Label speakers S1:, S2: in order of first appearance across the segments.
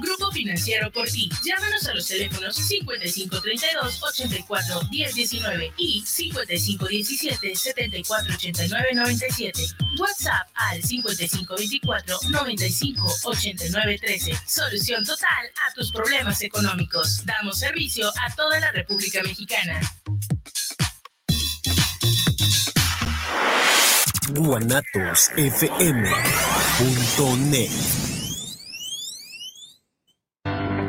S1: Grupo Financiero por ti. Llámanos a los teléfonos 5532 84 1019 y 5517 74 89 97. WhatsApp al 5524 95 89 13. Solución total a tus problemas económicos. Damos servicio a toda la República Mexicana.
S2: guanatosfm.net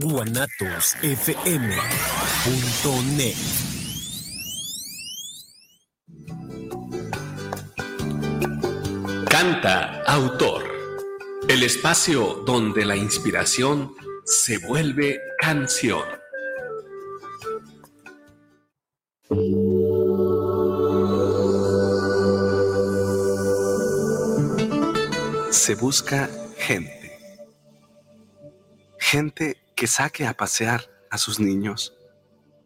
S2: guanatosfm.net Canta Autor, el espacio donde la inspiración se vuelve canción. Se busca gente. Gente que saque a pasear a sus niños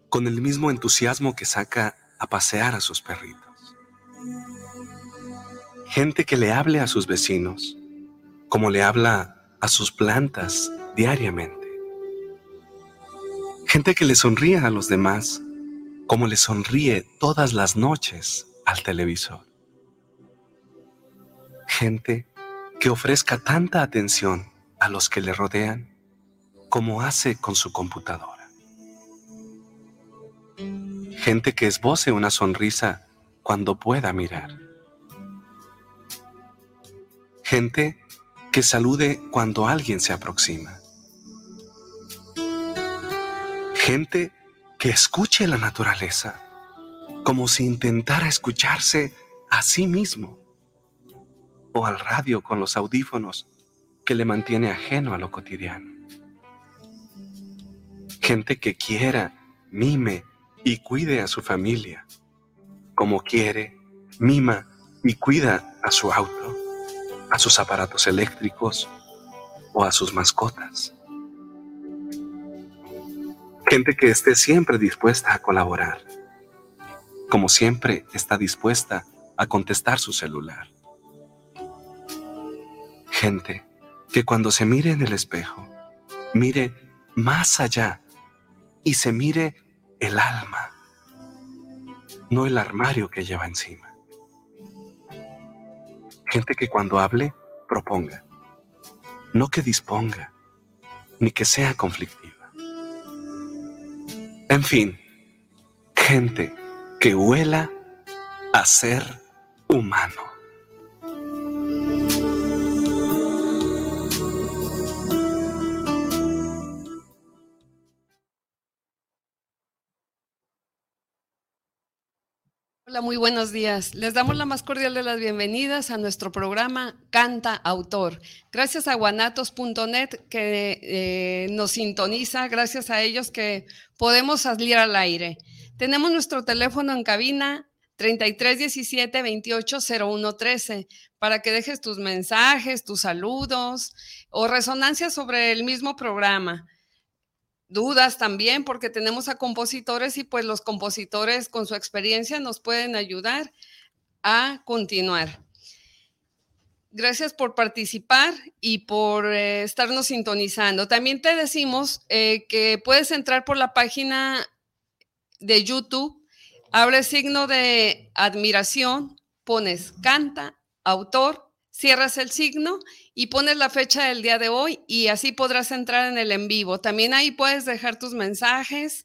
S2: con el mismo entusiasmo que saca a pasear a sus perritos. Gente que le hable a sus vecinos como le habla a sus plantas diariamente. Gente que le sonríe a los demás como le sonríe todas las noches al televisor. Gente que ofrezca tanta atención a los que le rodean como hace con su computadora. Gente que esboce una sonrisa cuando pueda mirar. Gente que salude cuando alguien se aproxima. Gente que escuche la naturaleza como si intentara escucharse a sí mismo o al radio con los audífonos que le mantiene ajeno a lo cotidiano gente que quiera, mime y cuide a su familia, como quiere, mima y cuida a su auto, a sus aparatos eléctricos o a sus mascotas. Gente que esté siempre dispuesta a colaborar, como siempre está dispuesta a contestar su celular. Gente que cuando se mire en el espejo, mire más allá y se mire el alma, no el armario que lleva encima. Gente que cuando hable proponga, no que disponga, ni que sea conflictiva. En fin, gente que huela a ser humano.
S3: Hola, muy buenos días. Les damos la más cordial de las bienvenidas a nuestro programa Canta Autor. Gracias a guanatos.net que eh, nos sintoniza, gracias a ellos que podemos salir al aire. Tenemos nuestro teléfono en cabina 3317 280113 para que dejes tus mensajes, tus saludos o resonancias sobre el mismo programa dudas también, porque tenemos a compositores y pues los compositores con su experiencia nos pueden ayudar a continuar. Gracias por participar y por eh, estarnos sintonizando. También te decimos eh, que puedes entrar por la página de YouTube, abre signo de admiración, pones canta, autor, cierras el signo y pones la fecha del día de hoy y así podrás entrar en el en vivo. También ahí puedes dejar tus mensajes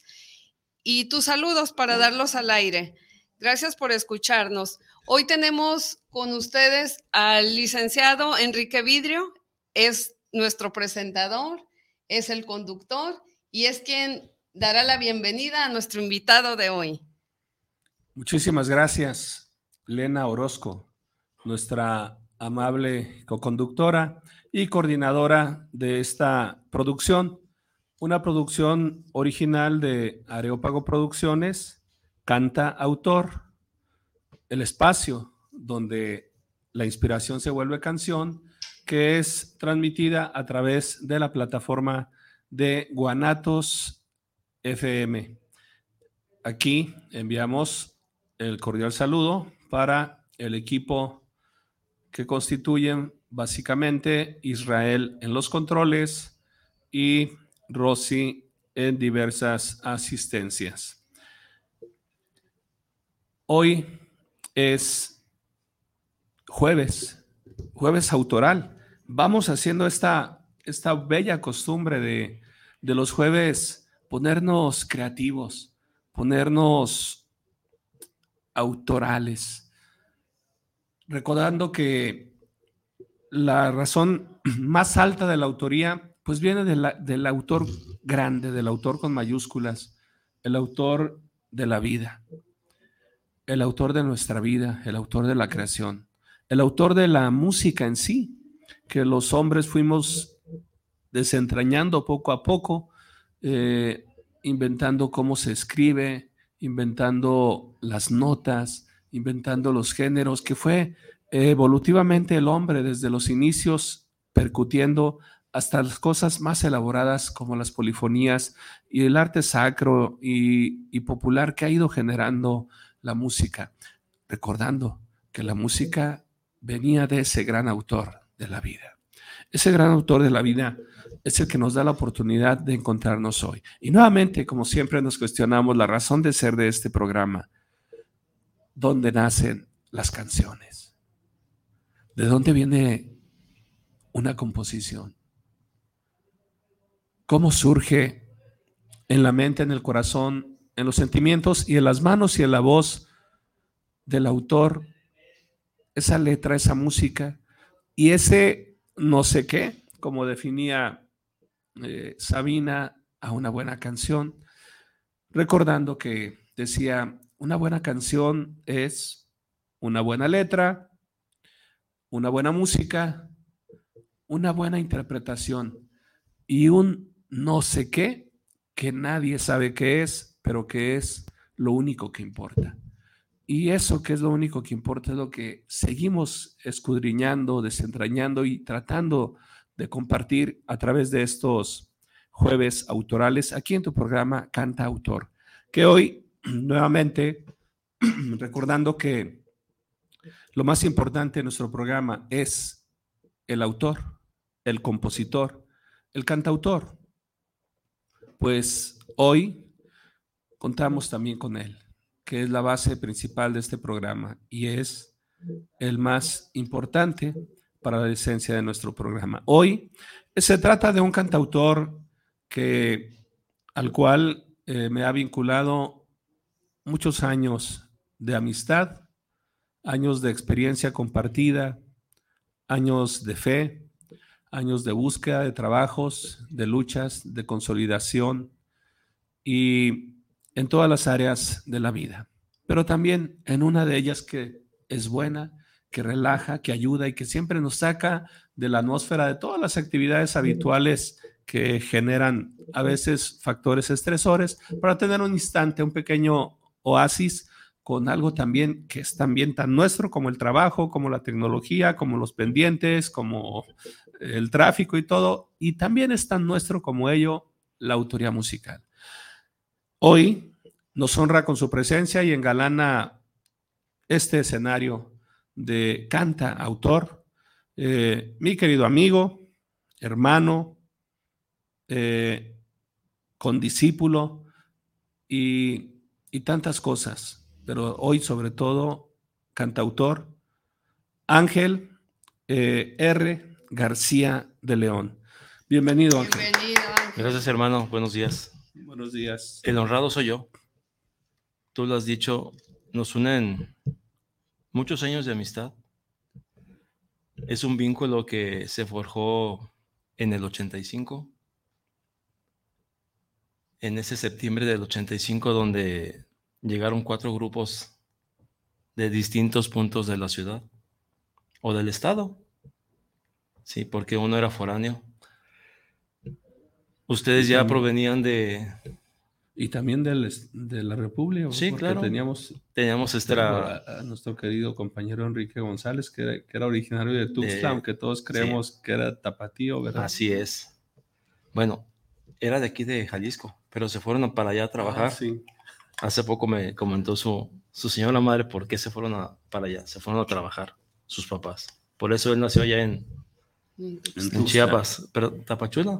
S3: y tus saludos para darlos al aire. Gracias por escucharnos. Hoy tenemos con ustedes al licenciado Enrique Vidrio, es nuestro presentador, es el conductor y es quien dará la bienvenida a nuestro invitado de hoy.
S4: Muchísimas gracias, Lena Orozco, nuestra amable co-conductora y coordinadora de esta producción, una producción original de Areópago Producciones, Canta Autor, el espacio donde la inspiración se vuelve canción, que es transmitida a través de la plataforma de Guanatos FM. Aquí enviamos el cordial saludo para el equipo que constituyen básicamente Israel en los controles y Rosy en diversas asistencias. Hoy es jueves, jueves autoral. Vamos haciendo esta, esta bella costumbre de, de los jueves ponernos creativos, ponernos autorales, recordando que la razón más alta de la autoría pues viene del autor grande, del autor con mayúsculas, el autor de la vida, el autor de nuestra vida, el autor de la creación, el autor de la música en sí, que los hombres fuimos desentrañando poco a poco, eh, inventando cómo se escribe, inventando las notas, inventando los géneros, que fue evolutivamente el hombre desde los inicios percutiendo hasta las cosas más elaboradas como las polifonías y el arte sacro y, popular que ha ido generando la música, recordando que la música venía de ese gran autor de la vida. Ese gran autor de la vida es el que nos da la oportunidad de encontrarnos hoy. Y nuevamente, como siempre, nos cuestionamos la razón de ser de este programa. ¿Dónde nacen las canciones? ¿De dónde viene una composición? cómo surge en la mente, en el corazón, en los sentimientos y en las manos y en la voz del autor, esa letra, esa música y ese no sé qué, como definía eh, Sabina a una buena canción, recordando que decía, una buena canción es una buena letra, una buena música, una buena interpretación y un no sé qué, que nadie sabe qué es, pero que es lo único que importa. Y eso que es lo único que importa es lo que seguimos escudriñando, desentrañando y tratando de compartir a través de estos jueves autorales aquí en tu programa Canta Autor, que hoy nuevamente recordando que lo más importante en nuestro programa es el autor, el compositor, el cantautor pues hoy contamos también con él, que es la base principal de este programa y es el más importante para la esencia de nuestro programa. Hoy se trata de un cantautor que, al cual eh, me ha vinculado muchos años de amistad, años de experiencia compartida, años de fe, años de búsqueda de trabajos, de luchas, de consolidación y en todas las áreas de la vida. Pero también en una de ellas que es buena, que relaja, que ayuda y que siempre nos saca de la atmósfera de todas las actividades habituales que generan a veces factores estresores para tener un instante, un pequeño oasis con algo también que es también tan nuestro como el trabajo, como la tecnología, como los pendientes, como el tráfico y todo, y también es tan nuestro como ello la autoría musical. Hoy nos honra con su presencia y engalana este escenario de canta autor, eh, mi querido amigo, hermano, eh, condiscípulo y, y tantas cosas, pero hoy sobre todo cantautor, Ángel eh, R. García de León. Bienvenido, Ángel.
S5: Gracias, hermano. Buenos días.
S4: Buenos días.
S5: El honrado soy yo. Tú lo has dicho, nos unen muchos años de amistad. Es un vínculo que se forjó en el 85. En ese septiembre del 85, donde llegaron cuatro grupos de distintos puntos de la ciudad o del estado. Sí, porque uno era foráneo. Ustedes ya provenían de...
S4: Y también del, de la República.
S5: Sí, claro.
S4: Teníamos,
S5: teníamos este
S4: a, a, nuestro querido compañero Enrique González, que era, que era originario de Tuxtla, aunque todos creemos sí. que era tapatío, ¿verdad?
S5: Así es. Bueno, era de aquí de Jalisco, pero se fueron para allá a trabajar. Ah,
S4: sí.
S5: Hace poco me comentó su, su señora madre por qué se fueron a, para allá. Se fueron a trabajar sus papás. Por eso él nació allá en, en, en Chiapas, pero Tapachula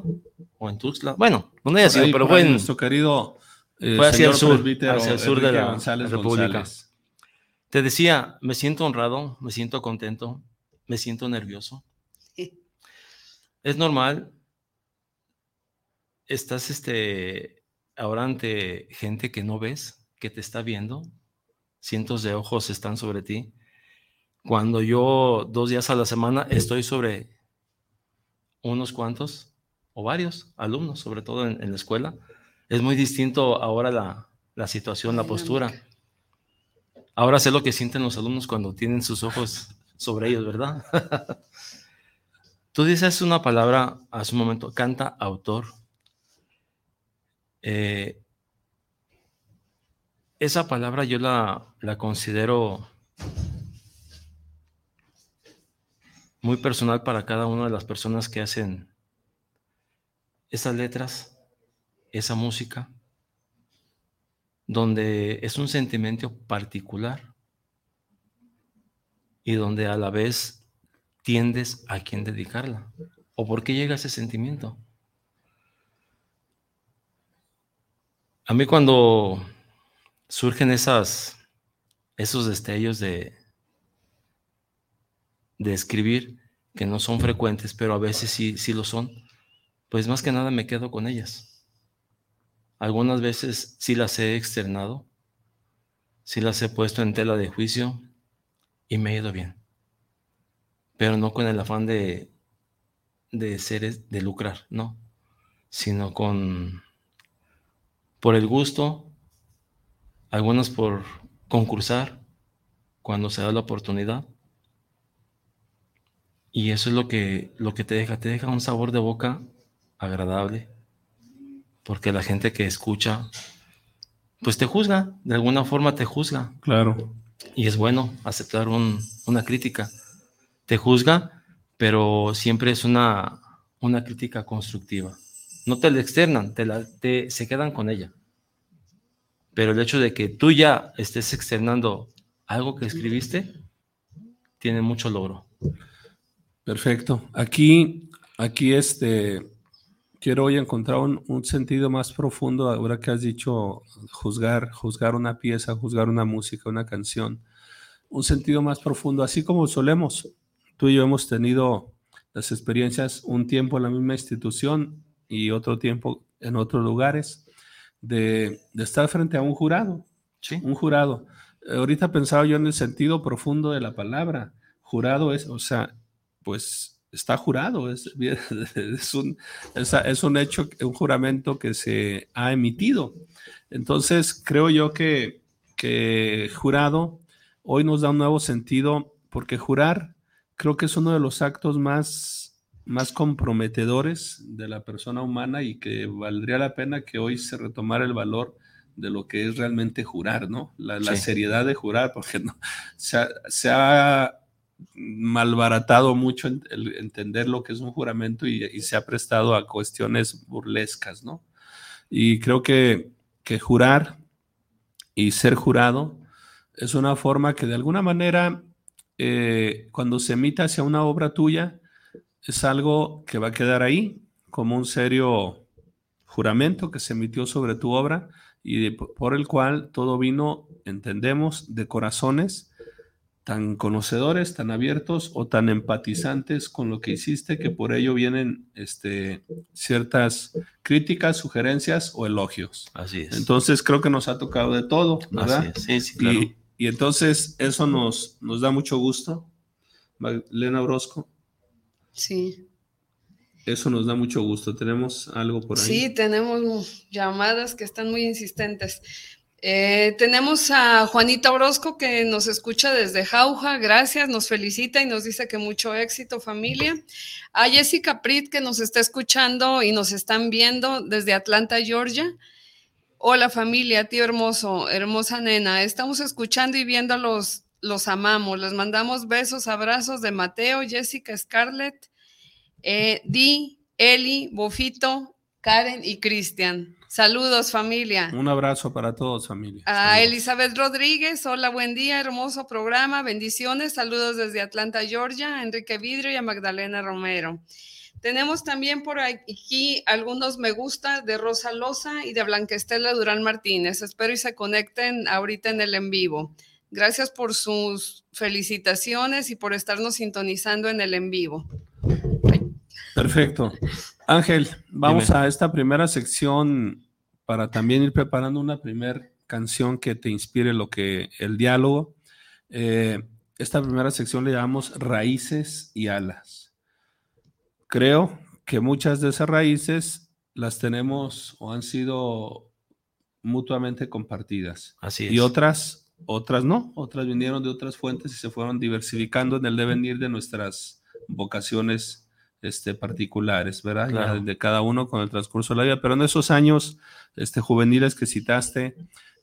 S5: o en Tuxtla. Bueno, donde haya sido,
S4: ahí,
S5: pero fue en,
S4: nuestro querido
S5: eh, fue hacia el sur, hacia el sur
S4: Enrique
S5: de la
S4: González
S5: República.
S4: González.
S5: Te decía, me siento honrado, me siento contento, me siento nervioso. Es normal. Estás este, ahora ante gente que no ves, que te está viendo. Cientos de ojos están sobre ti. Cuando yo dos días a la semana estoy sobre unos cuantos o varios alumnos, sobre todo en, en la escuela, es muy distinto ahora la, la situación, la postura. Ahora sé lo que sienten los alumnos cuando tienen sus ojos sobre ellos, ¿verdad? Tú dices una palabra hace un momento, canta autor. Eh, esa palabra yo la, la considero muy personal para cada una de las personas que hacen esas letras, esa música, donde es un sentimiento particular y donde a la vez tiendes a quién dedicarla. ¿O por qué llega ese sentimiento? A mí cuando surgen esas, esos destellos de, de escribir, que no son frecuentes, pero a veces sí, sí lo son, pues más que nada me quedo con ellas. Algunas veces sí las he externado, sí las he puesto en tela de juicio y me ha ido bien. Pero no con el afán de, de ser, de lucrar, no, sino con, por el gusto, algunas por concursar cuando se da la oportunidad. Y eso es lo que, lo que te deja, te deja un sabor de boca agradable, porque la gente que escucha, pues te juzga, de alguna forma te juzga.
S4: Claro.
S5: Y es bueno aceptar un, una crítica. Te juzga, pero siempre es una, una crítica constructiva. No te la externan, te la, te, se quedan con ella. Pero el hecho de que tú ya estés externando algo que escribiste, tiene mucho logro.
S4: Perfecto. Aquí, aquí este, quiero hoy encontrar un, un, sentido más profundo ahora que has dicho juzgar, juzgar una pieza, juzgar una música, una canción. Un sentido más profundo, así como solemos. Tú y yo hemos tenido las experiencias un tiempo en la misma institución y otro tiempo en otros lugares de, de estar frente a un jurado.
S5: Sí.
S4: Un jurado. Ahorita pensaba yo en el sentido profundo de la palabra. Jurado es, o sea, pues está jurado, es, es, un, es, es, un hecho, un juramento que se ha emitido. Entonces, creo yo que, que jurado hoy nos da un nuevo sentido, porque jurar creo que es uno de los actos más, más comprometedores de la persona humana y que valdría la pena que hoy se retomara el valor de lo que es realmente jurar, ¿no? La, la seriedad de jurar, porque no, se, ha, se ha malbaratado mucho el entender lo que es un juramento y, y, se ha prestado a cuestiones burlescas, ¿no? Y creo que, que jurar y ser jurado es una forma que de alguna manera, eh, cuando se emita hacia una obra tuya, es algo que va a quedar ahí como un serio juramento que se emitió sobre tu obra y de, por el cual todo vino, entendemos, de corazones tan conocedores, tan abiertos o tan empatizantes con lo que hiciste que por ello vienen este, ciertas críticas, sugerencias o elogios.
S5: Así es.
S4: Entonces creo que nos ha tocado de todo, ¿verdad?
S5: Así es. Sí, sí, claro.
S4: y, y, entonces eso nos, nos da mucho gusto. Magdalena Orozco.
S3: Sí.
S4: Eso nos da mucho gusto. ¿Tenemos algo por ahí?
S3: Sí, tenemos llamadas que están muy insistentes. Eh, tenemos a Juanita Orozco que nos escucha desde Jauja, gracias, nos felicita y nos dice que mucho éxito familia. A Jessica Prit que nos está escuchando y nos están viendo desde Atlanta, Georgia. Hola familia, tío hermoso, hermosa nena, estamos escuchando y viendo los, los amamos, les mandamos besos, abrazos de Mateo, Jessica, Scarlett, eh, Di, Eli, Bofito, Karen y Cristian. Saludos, familia.
S4: Un abrazo para todos, familia.
S3: A Elizabeth Rodríguez, hola, buen día, hermoso programa, bendiciones, saludos desde Atlanta, Georgia, a Enrique Vidrio y a Magdalena Romero. Tenemos también por aquí algunos me gusta de Rosa Loza y de Blanquestela Durán Martínez. Espero y se conecten ahorita en el en vivo. Gracias por sus felicitaciones y por estarnos sintonizando en el en vivo.
S4: Perfecto. Ángel, vamos a esta primera sección para también ir preparando una primera canción que te inspire lo que el diálogo. Eh, esta primera sección le llamamos raíces y alas. Creo que muchas de esas raíces las tenemos o han sido mutuamente compartidas.
S5: Así es.
S4: Y otras, otras no, otras vinieron de otras fuentes y se fueron diversificando en el devenir de nuestras vocaciones este, particulares, ¿verdad? De cada uno con el transcurso de la vida. Pero en esos años este, juveniles que citaste,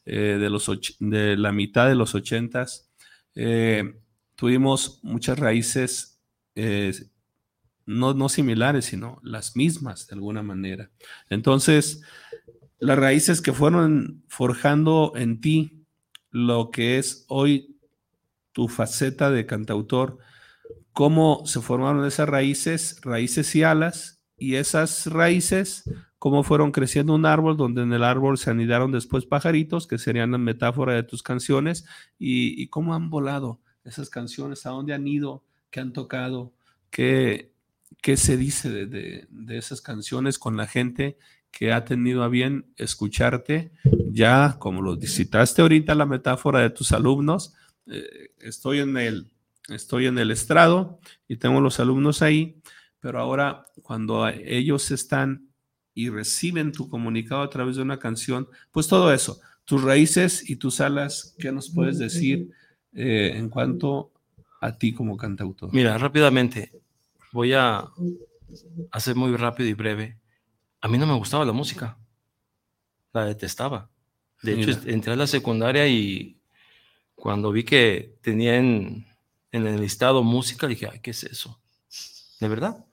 S4: eh, de, los de la mitad de los ochentas, eh, tuvimos muchas raíces eh, no, no similares, sino las mismas de alguna manera. Entonces, las raíces que fueron forjando en ti lo que es hoy tu faceta de cantautor, cómo se formaron esas raíces, raíces y alas, y esas raíces, cómo fueron creciendo un árbol, donde en el árbol se anidaron después pajaritos, que serían la metáfora de tus canciones, y, cómo han volado esas canciones, a dónde han ido, qué han tocado, qué, qué se dice de, esas canciones con la gente que ha tenido a bien escucharte, ya como lo citaste ahorita, la metáfora de tus alumnos, eh, estoy en el estoy en el estrado y tengo los alumnos ahí, pero ahora cuando ellos están y reciben tu comunicado a través de una canción, pues todo eso, tus raíces y tus alas, ¿qué nos puedes decir eh, en cuanto a ti como cantautor?
S5: Mira, rápidamente, voy a hacer muy rápido y breve. A mí no me gustaba la música, la detestaba. De hecho, entré a la secundaria y cuando vi que tenían en el listado música, dije, ay, ¿qué es eso? De verdad.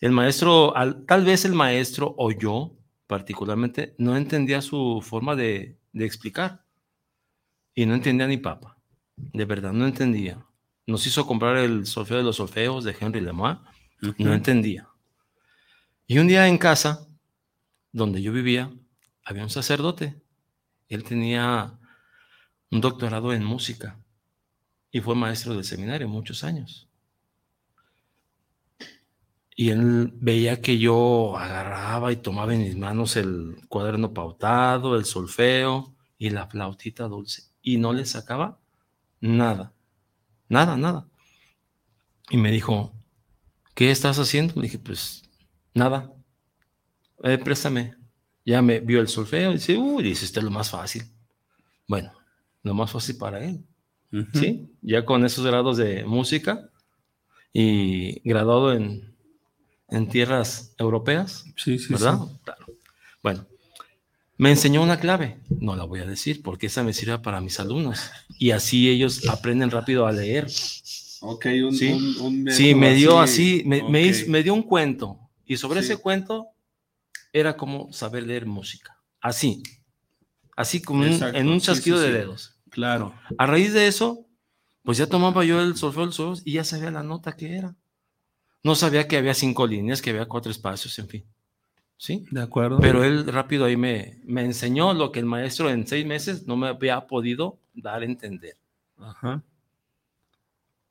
S5: El maestro, tal vez el maestro o yo particularmente, no entendía su forma de, explicar. Y no entendía ni papa. De verdad, no entendía. Nos hizo comprar el solfeo de los solfeos de Henry Lemois. No entendía. Y un día en casa, donde yo vivía, había un sacerdote. Él tenía un doctorado en música y fue maestro del seminario muchos años. Y él veía que yo agarraba y tomaba en mis manos el cuaderno pautado, el solfeo y la flautita dulce. Y no le sacaba nada, nada, nada. Y me dijo, ¿qué estás haciendo? Le dije, pues nada, eh, préstame. Ya me vio el solfeo y dice, uy, dice, este es lo más fácil. Bueno, lo más fácil para él. ¿sí? Ya con esos grados de música y graduado en, en tierras europeas,
S4: sí, sí,
S5: ¿verdad? Claro. Bueno, me enseñó una clave, no la voy a decir porque esa me sirve para mis alumnos y así ellos aprenden rápido a leer.
S4: Ok, un,
S5: sí, sí me dio así, me, me, dio un cuento y sobre ese cuento era como saber leer música, así, así como en un chasquido de dedos.
S4: Claro.
S5: A raíz de eso, pues ya tomaba yo el solfeo, y ya sabía la nota que era. No sabía que había cinco líneas, que había cuatro espacios, en fin. ¿Sí?
S4: De acuerdo.
S5: Pero él rápido ahí me, me enseñó lo que el maestro en seis meses no me había podido dar a entender.
S4: Ajá.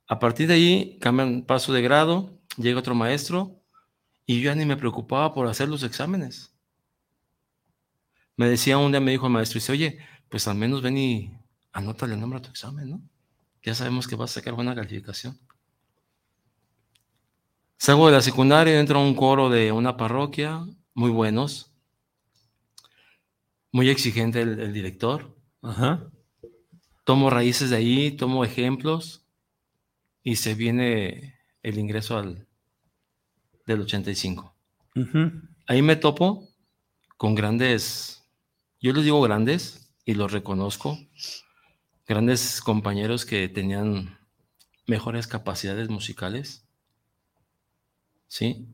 S5: A partir de ahí cambian paso de grado, llega otro maestro y yo ya ni me preocupaba por hacer los exámenes. Me decía un día, me dijo el maestro, dice, oye, pues al menos ven y anótale el nombre a tu examen, ¿no? Ya sabemos que vas a sacar buena calificación. Salgo de la secundaria, entro a un coro de una parroquia, muy buenos, muy exigente el, director,
S4: Ajá.
S5: Tomo raíces de ahí, tomo ejemplos y se viene el ingreso al del 85.
S4: Ujú.
S5: Ahí me topo con grandes, yo les digo grandes y los reconozco, grandes compañeros que tenían mejores capacidades musicales. ¿Sí?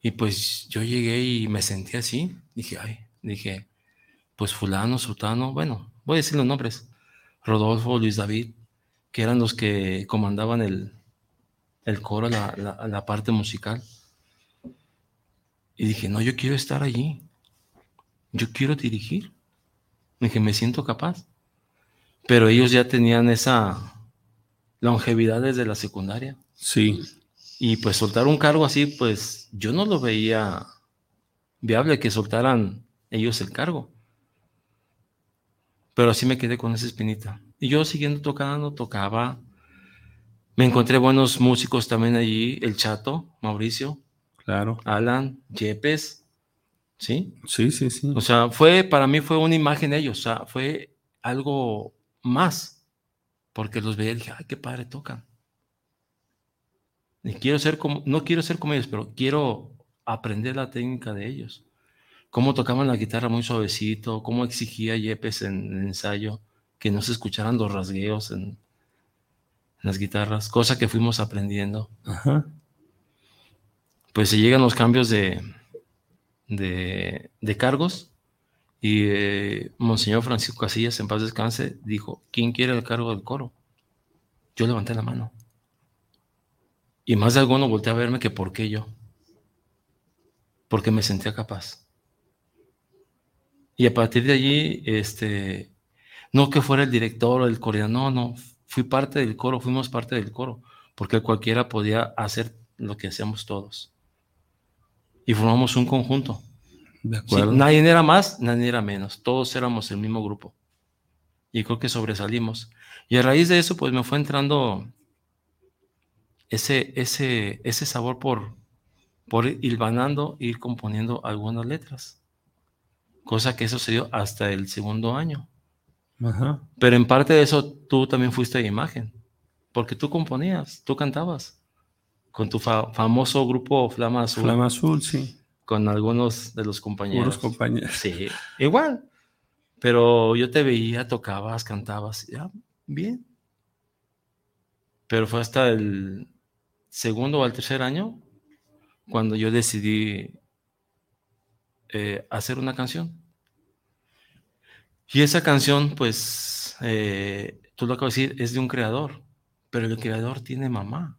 S5: Y pues yo llegué y me sentí así. Dije, ay, dije, pues fulano, sutano, bueno, voy a decir los nombres. Rodolfo, Luis David, que eran los que comandaban el, el coro, la, la- la parte musical. Y dije, no, yo quiero estar allí. Yo quiero dirigir. Dije, me siento capaz. Pero ellos ya tenían esa longevidad desde la secundaria.
S4: Sí.
S5: Y pues soltar un cargo así, pues yo no lo veía viable que soltaran ellos el cargo. Pero así me quedé con esa espinita. Y yo siguiendo tocando, tocaba. Me encontré buenos músicos también allí, el Chato, Mauricio,
S4: Claro.
S5: Alan, Yepes, ¿sí?
S4: Sí, sí, sí.
S5: O sea, fue, para mí fue una imagen de ellos, o sea, fue algo más, porque los veía y dije, ay, qué padre tocan. Y quiero ser como, no quiero ser como ellos, pero quiero aprender la técnica de ellos. Cómo tocaban la guitarra muy suavecito, cómo exigía Yepes en el ensayo, que no se escucharan los rasgueos en, en las guitarras, cosa que fuimos aprendiendo
S4: Ajá.
S5: Pues se llegan los cambios de, de, cargos y eh, Monseñor Francisco Casillas, en paz descanse, dijo, ¿quién quiere el cargo del coro? Yo levanté la mano. Y más de alguno volteé a verme que por qué yo. Porque me sentía capaz. Y a partir de allí, este, no que fuera el director o el coordinador, no, no, fui parte del coro, fuimos parte del coro, porque cualquiera podía hacer lo que hacíamos todos y formamos un conjunto.
S4: De
S5: Sí,
S4: acuerdo.
S5: nadie era más, nadie era menos. Todos éramos el mismo grupo. Y creo que sobresalimos. Y a raíz de eso, pues me fue entrando ese, ese, ese sabor por, por ir hilvanando, ir componiendo algunas letras. Cosa que sucedió hasta el segundo año.
S4: Ajá.
S5: Pero en parte de eso tú también fuiste de imagen. Porque tú componías, tú cantabas. Con tu fa- famoso grupo Flama Azul.
S4: Flama azul, sí.
S5: con algunos de los compañeros.
S4: Compañeros.
S5: Sí, igual. Pero yo te veía, tocabas, cantabas, ya, bien. Pero fue hasta el segundo o el tercer año cuando yo decidí eh, hacer una canción. Y esa canción, pues, eh, tú lo acabas de decir, es de un creador, pero el creador tiene mamá.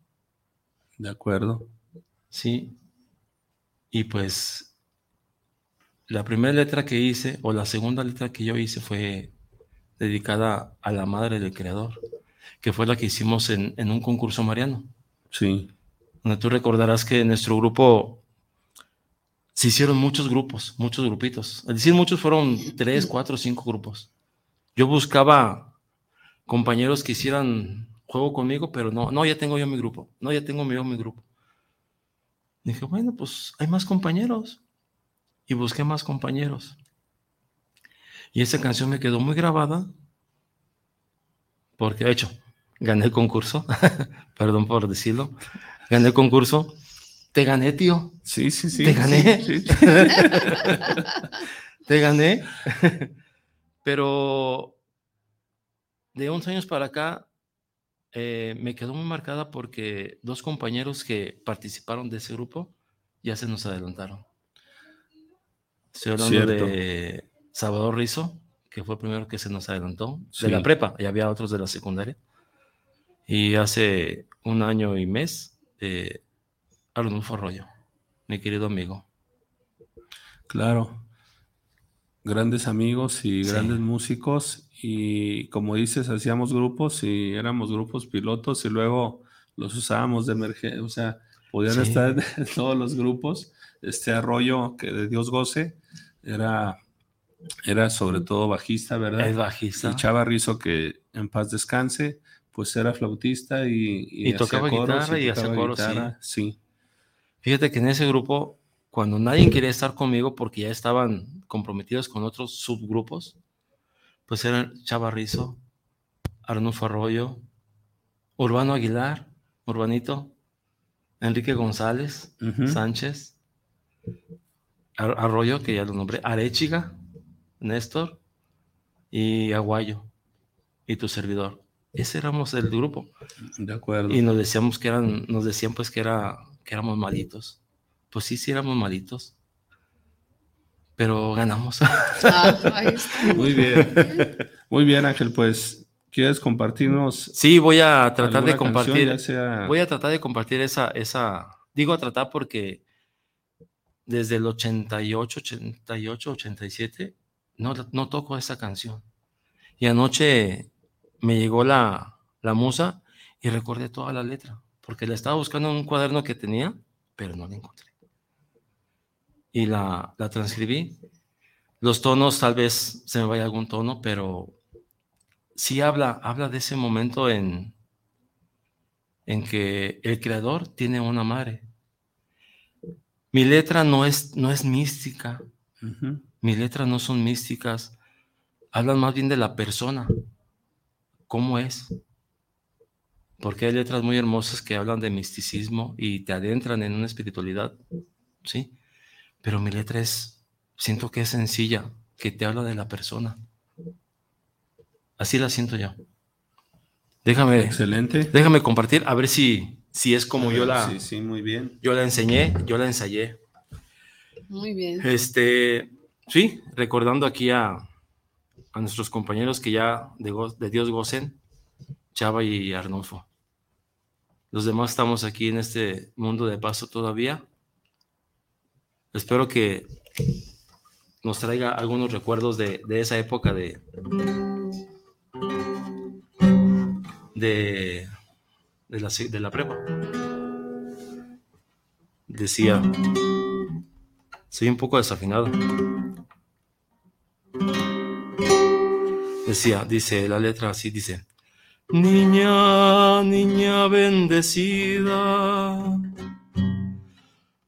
S4: De acuerdo.
S5: Sí. Y pues la primera letra que hice, o la segunda letra que yo hice fue dedicada a la madre del creador, que fue la que hicimos en, en un concurso mariano,
S4: Sí.
S5: donde tú recordarás que en nuestro grupo se hicieron muchos grupos, muchos grupitos. Al decir muchos fueron tres, cuatro, cinco grupos. Yo buscaba compañeros que hicieran juego conmigo, pero no, no, ya tengo yo mi grupo, no, ya tengo yo mi grupo. Dije, bueno, pues hay más compañeros. Y busqué más compañeros. Y esa canción me quedó muy grabada. Porque, de hecho, gané el concurso. Perdón por decirlo. Gané el concurso. Te gané, tío.
S4: Sí, sí, sí.
S5: Te gané.
S4: Sí, sí.
S5: Te gané. Pero de 11 años para acá eh, me quedó muy marcada porque dos compañeros que participaron de ese grupo ya se nos adelantaron. Estoy hablando
S4: Cierto.
S5: de Salvador Rizo, que fue el primero que se nos adelantó,
S4: Sí.
S5: de la prepa, y había otros de la secundaria. Y hace un año y mes, eh, Arnulfo Arroyo, mi querido amigo.
S4: Claro. Grandes amigos y
S5: Sí.
S4: grandes músicos. Y como dices, hacíamos grupos y éramos grupos pilotos y luego los usábamos de emergencia. O sea, podían
S5: Sí.
S4: estar en todos los grupos. Este arroyo que de Dios goce era, era sobre todo bajista, ¿verdad?
S5: Es bajista.
S4: El Chava Rizzo, que en paz descanse, pues era flautista y,
S5: Y
S4: hacía
S5: tocaba guitarra y hacía
S4: tocaba
S5: coros, sí.
S4: sí.
S5: Fíjate que en ese grupo, cuando nadie quería estar conmigo porque ya estaban comprometidos con otros subgrupos, pues eran Chavarrizo, Arnulfo Arroyo, Urbano Aguilar, Urbanito, Enrique González. Sánchez, Ar- Arroyo, que ya lo nombré, Arechiga, Néstor y Aguayo, y tu servidor. Ese éramos el grupo.
S4: De acuerdo.
S5: Y nos decíamos que eran, nos decían pues que era, que éramos malitos. Pues sí, sí éramos malitos. Pero ganamos.
S3: Ah, ahí está.
S4: Muy bien. Muy bien, Ángel. Pues, ¿quieres compartirnos
S5: Sí, voy a tratar de
S4: canción,
S5: compartir.
S4: sea-
S5: Voy a tratar de compartir esa, esa, digo a tratar porque desde el 88, 88, 87, no, no toco esa canción. Y anoche me llegó la, la musa y recordé toda la letra, porque la estaba buscando en un cuaderno que tenía, pero no la encontré. Y la, la transcribí. Los tonos, tal vez se me vaya algún tono, pero sí habla, habla de ese momento en, en que el creador tiene una madre. Mi letra no es, no es mística,
S4: Ujú.
S5: mis letras no son místicas, hablan más bien de la persona, cómo es. Porque hay letras muy hermosas que hablan de misticismo y te adentran en una espiritualidad, ¿sí? Pero mi letra es, siento que es sencilla, que te habla de la persona. Así la siento yo. Déjame,
S4: Excelente.
S5: déjame compartir, a ver si, si es como yo la,
S4: Sí, sí, muy bien.
S5: yo la enseñé, yo la ensayé.
S3: Muy bien.
S5: Este, sí, recordando aquí a, a nuestros compañeros que ya de, go- de Dios gocen, Chava y Arnulfo. Los demás estamos aquí en este mundo de paso todavía. Espero que nos traiga algunos recuerdos de, de esa época de, de, de la, de la prepa. Decía, soy un poco desafinado. Decía, dice la letra así, dice, niña, niña bendecida,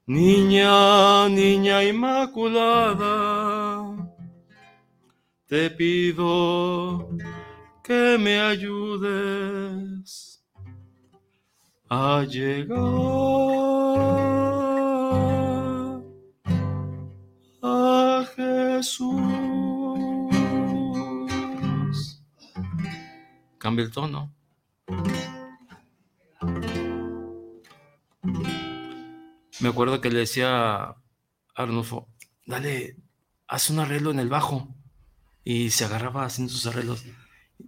S5: niña, niña inmaculada, te pido que me ayudes a llegar a Jesús. Cambia el tono. Me acuerdo que le decía a Arnulfo, dale, haz un arreglo en el bajo. Y se agarraba haciendo sus arreglos.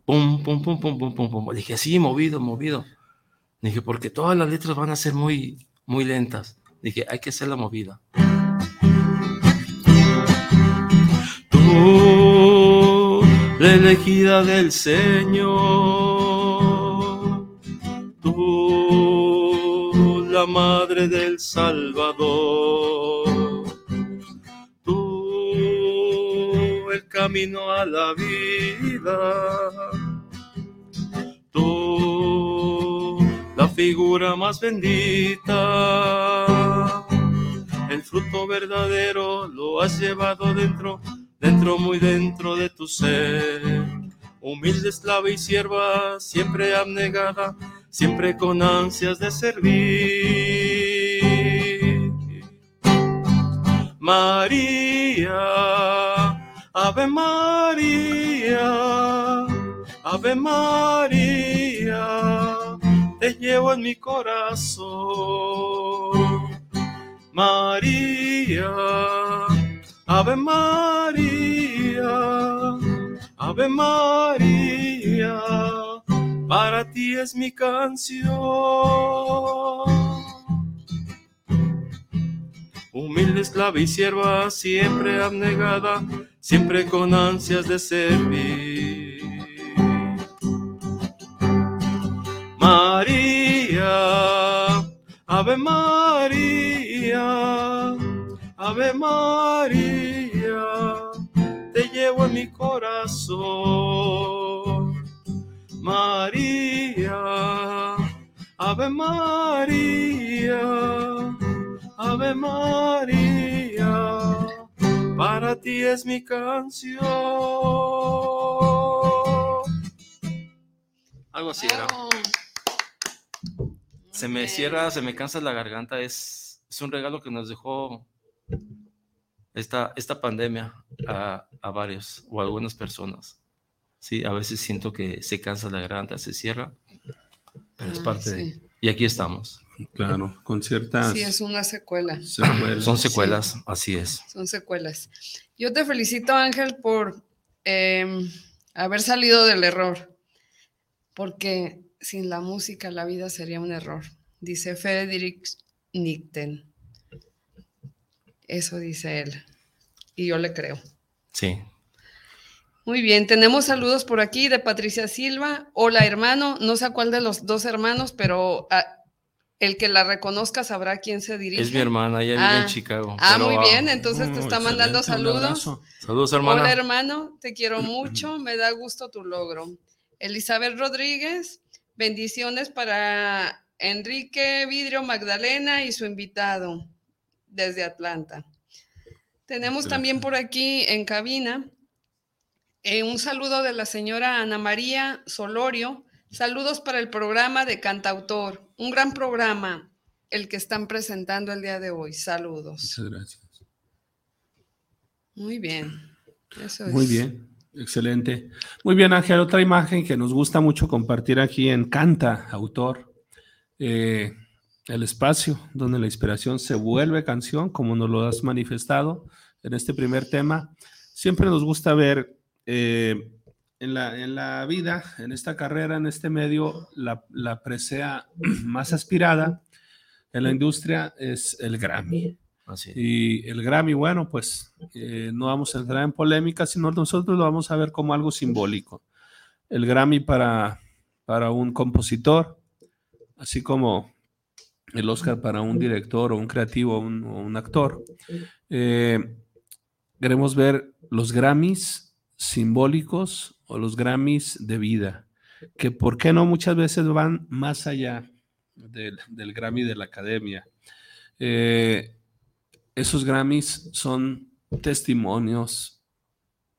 S5: Pum, pum, pum, pum, pum, pum, pum. Le dije, sí, movido, movido. Dije, porque todas las letras van a ser muy, muy lentas. Dije, hay que hacer la movida. Tú, la elegida del Señor. Madre del Salvador. Tú, el camino a la vida. Tú, la figura más bendita. El fruto verdadero lo has llevado dentro, dentro, muy dentro de tu ser. Humilde esclava y sierva, siempre abnegada, siempre con ansias de servir. María, Ave María, Ave María, te llevo en mi corazón. María, Ave María, Ave María, para ti es mi canción. Humilde esclava y sierva, siempre abnegada, siempre con ansias de servir. María, Ave María, Ave María, te llevo en mi corazón. María, Ave María, Ave María, para ti es mi canción. Algo así era. Se me cierra, se me cansa la garganta. Es, es un regalo que nos dejó esta, esta pandemia a, a varios o a algunas personas. Sí, a veces siento que se cansa la garganta, se cierra, pero es
S3: Ay,
S5: parte de... Y aquí estamos.
S4: Claro, con ciertas
S3: Sí, es una secuela.
S4: secuelas.
S5: Son secuelas, así es.
S3: Son secuelas. Yo te felicito, Ángel, por eh, haber salido del error, porque sin la música la vida sería un error, dice Friedrich Nietzsche. Eso dice él, y yo le creo.
S5: Sí.
S3: Muy bien, tenemos saludos por aquí de Patricia Silva. Hola, hermano. No sé a cuál de los dos hermanos, pero ah, el que la reconozca sabrá a quién se dirige.
S5: Es mi hermana, ella vive
S3: Ah.
S5: en Chicago.
S3: Ah,
S5: pero,
S3: muy
S5: ah,
S3: bien, entonces te
S4: Oh,
S3: está mandando saludos.
S5: Saludos, hermana.
S3: Hola hermano, te quiero mucho, me da gusto tu logro. Elizabeth Rodríguez, bendiciones para Enrique Vidrio Magdalena y su invitado desde Atlanta. Tenemos también por aquí en cabina eh, un saludo de la señora Ana María Solorio. Saludos para el programa de Cantautor, un gran programa el que están presentando el día de hoy. Saludos.
S4: Muchas gracias.
S3: Muy bien. Eso
S4: Muy
S3: es.
S4: bien, excelente. Muy bien, Ángel, otra imagen que nos gusta mucho compartir aquí en Canta, autor. Eh, el espacio donde la inspiración se vuelve canción, como nos lo has manifestado en este primer tema. Siempre nos gusta ver eh, en, la, en la vida, en esta carrera, en este medio, la, la presea más aspirada en la industria es el Grammy.
S5: Así.
S4: Y el Grammy, bueno, pues eh, no vamos a entrar en polémica, sino nosotros lo vamos a ver como algo simbólico. El Grammy para, para un compositor, así como el Oscar para un director o un creativo o un, o un actor. Eh, queremos ver los Grammys simbólicos o los Grammys de vida, que por qué no muchas veces van más allá del, del Grammy de la academia. Eh, esos Grammys son testimonios,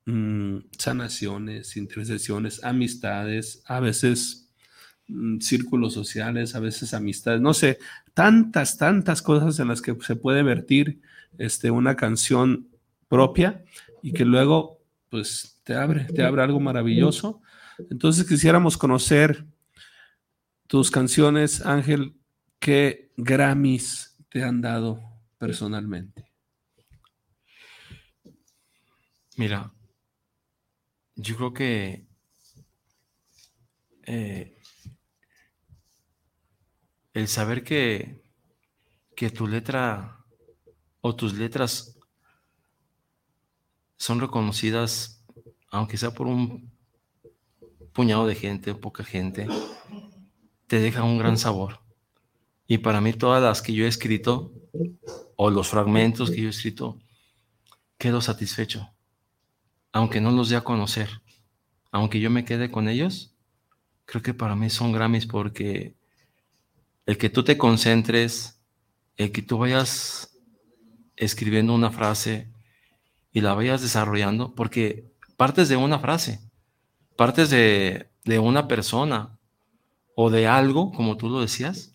S4: mm, sanaciones, intercesiones, amistades, a veces mm, círculos sociales, a veces amistades, no sé, tantas, tantas cosas en las que se puede vertir este, una canción propia y que luego pues te abre, te abre algo maravilloso. Entonces quisiéramos conocer tus canciones, Ángel, ¿qué Grammys te han dado personalmente?
S5: Mira, yo creo que eh, el saber que, que tu letra o tus letras son reconocidas, aunque sea por un puñado de gente, poca gente, te deja un gran sabor. Y para mí todas las que yo he escrito, o los fragmentos que yo he escrito, quedo satisfecho aunque no los dé a conocer, aunque yo me quede con ellos, creo que para mí son Grammys porque el que tú te concentres, el que tú vayas escribiendo una frase y la vayas desarrollando, porque partes de una frase, partes de, de una persona o de algo, como tú lo decías,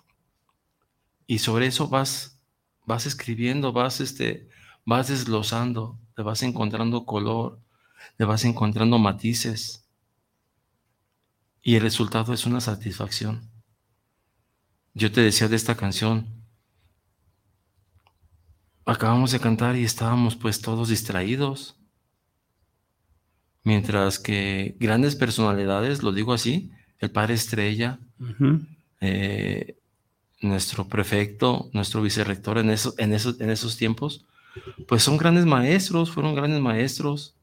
S5: y sobre eso vas, vas escribiendo, vas, este, vas desglosando, te vas encontrando color, le vas encontrando matices y el resultado es una satisfacción. Yo te decía de esta canción, acabamos de cantar y estábamos pues todos distraídos, mientras que grandes personalidades, lo digo así, el padre Estrella, eh, nuestro prefecto, nuestro vicerrector en, eso, en, esos, en esos tiempos, pues son grandes maestros, fueron grandes maestros.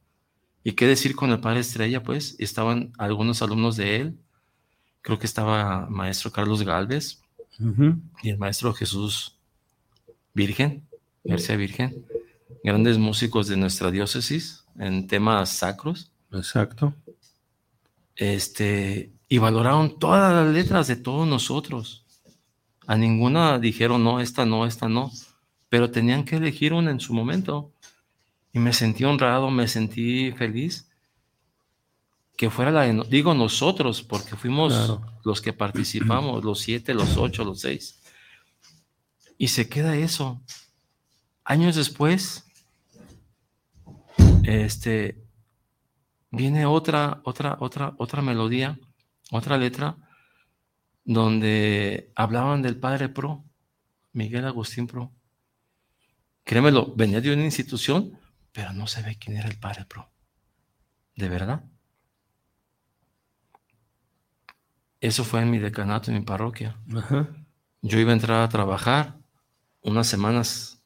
S5: ¿Y qué decir con el padre Estrella? Pues estaban algunos alumnos de él. Creo que estaba maestro Carlos Galvez y el maestro Jesús Virgen, García Virgen. Grandes músicos de nuestra diócesis en temas sacros.
S4: Exacto.
S5: Este, y valoraron todas las letras de todos nosotros. A ninguna dijeron, no, esta no, esta no. Pero tenían que elegir una en su momento. Y me sentí honrado, me sentí feliz que fuera la de, digo nosotros, porque fuimos
S4: Claro.
S5: los que participamos, los siete, los ocho, los seis. Y se queda eso. Años después, este, viene otra, otra, otra, otra melodía, otra letra, donde hablaban del padre Pro, Miguel Agustín Pro. Créemelo, venía de una institución, pero no se ve quién era el padre Pro. ¿De verdad? Eso fue en mi decanato, en mi parroquia.
S4: Ajá.
S5: Yo iba a entrar a trabajar unas semanas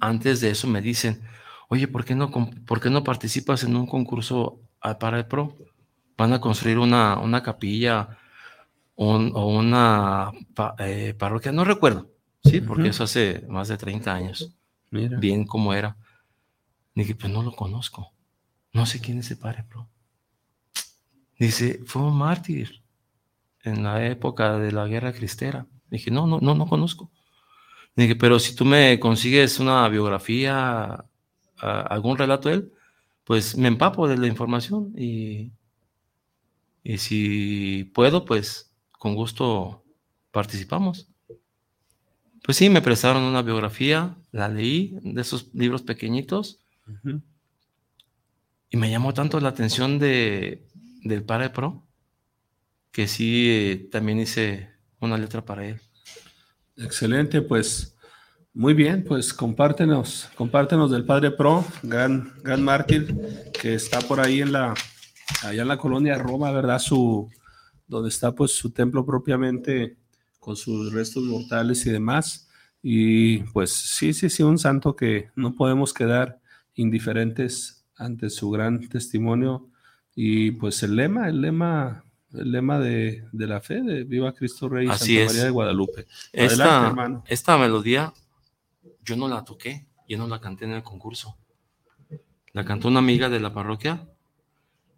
S5: antes de eso me dicen, oye, ¿por qué no, por qué no participas en un concurso a- para el PRO? Van a construir una, una capilla un- o una eh, parroquia, no recuerdo, ¿sí? Porque
S4: Ujú.
S5: eso hace más de 30 años,
S4: Mira.
S5: bien como era. Dije, pues no lo conozco, no sé quién es el padre PRO. Dice, fue un mártir en la época de la guerra cristera. Dije, no, no, no, no conozco. Dije, pero si tú me consigues una biografía, a- algún relato de él, pues me empapo de la información y, y si puedo, pues con gusto participamos. Pues sí, me prestaron una biografía, la leí, de esos libros pequeñitos, y me llamó tanto la atención de, del Padre Pro, que sí, eh, también hice una letra para él.
S4: Excelente, pues muy bien, pues compártenos, compártenos del Padre Pro, gran, gran mártir, que está por ahí en la, allá en la colonia Roma, ¿verdad? Su, donde está pues su templo propiamente con sus restos mortales y demás. Y pues sí, sí, sí, un santo que no podemos quedar indiferentes ante su gran testimonio. Y pues el lema, el lema, el lema de, de la fe de Viva Cristo Rey y
S5: Así
S4: Santa
S5: es.
S4: María de Guadalupe. Adelante,
S5: Esta,
S4: hermano.
S5: esta melodía yo no la toqué, yo no la canté en el concurso. La cantó una amiga de la parroquia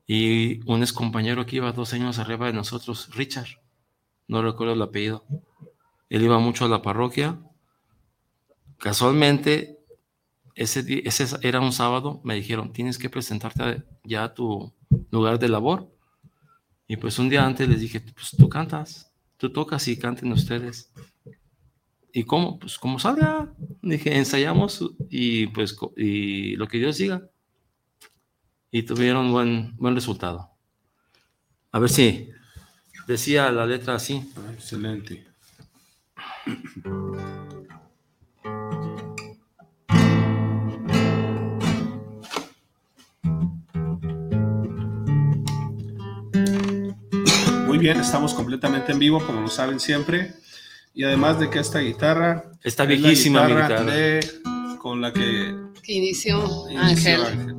S5: y un ex compañero que iba dos años arriba de nosotros, Richard, no recuerdo el apellido. Él iba mucho a la parroquia. Casualmente, ese, di- ese era un sábado, me dijeron, tienes que presentarte ya a tu lugar de labor. Y pues un día antes les dije, pues tú cantas, tú tocas y canten ustedes. ¿Y cómo? Pues como salga. Dije, ensayamos y pues y lo que Dios diga. Y tuvieron buen, buen resultado. A ver si decía la letra así.
S4: Excelente. Bien, estamos completamente en vivo, como lo saben siempre. Y además de que esta guitarra
S5: Está
S4: es la
S5: viejísima mi
S4: guitarra
S5: guitarra.
S4: de- con la que
S3: Que inició
S4: inició
S3: Ángel.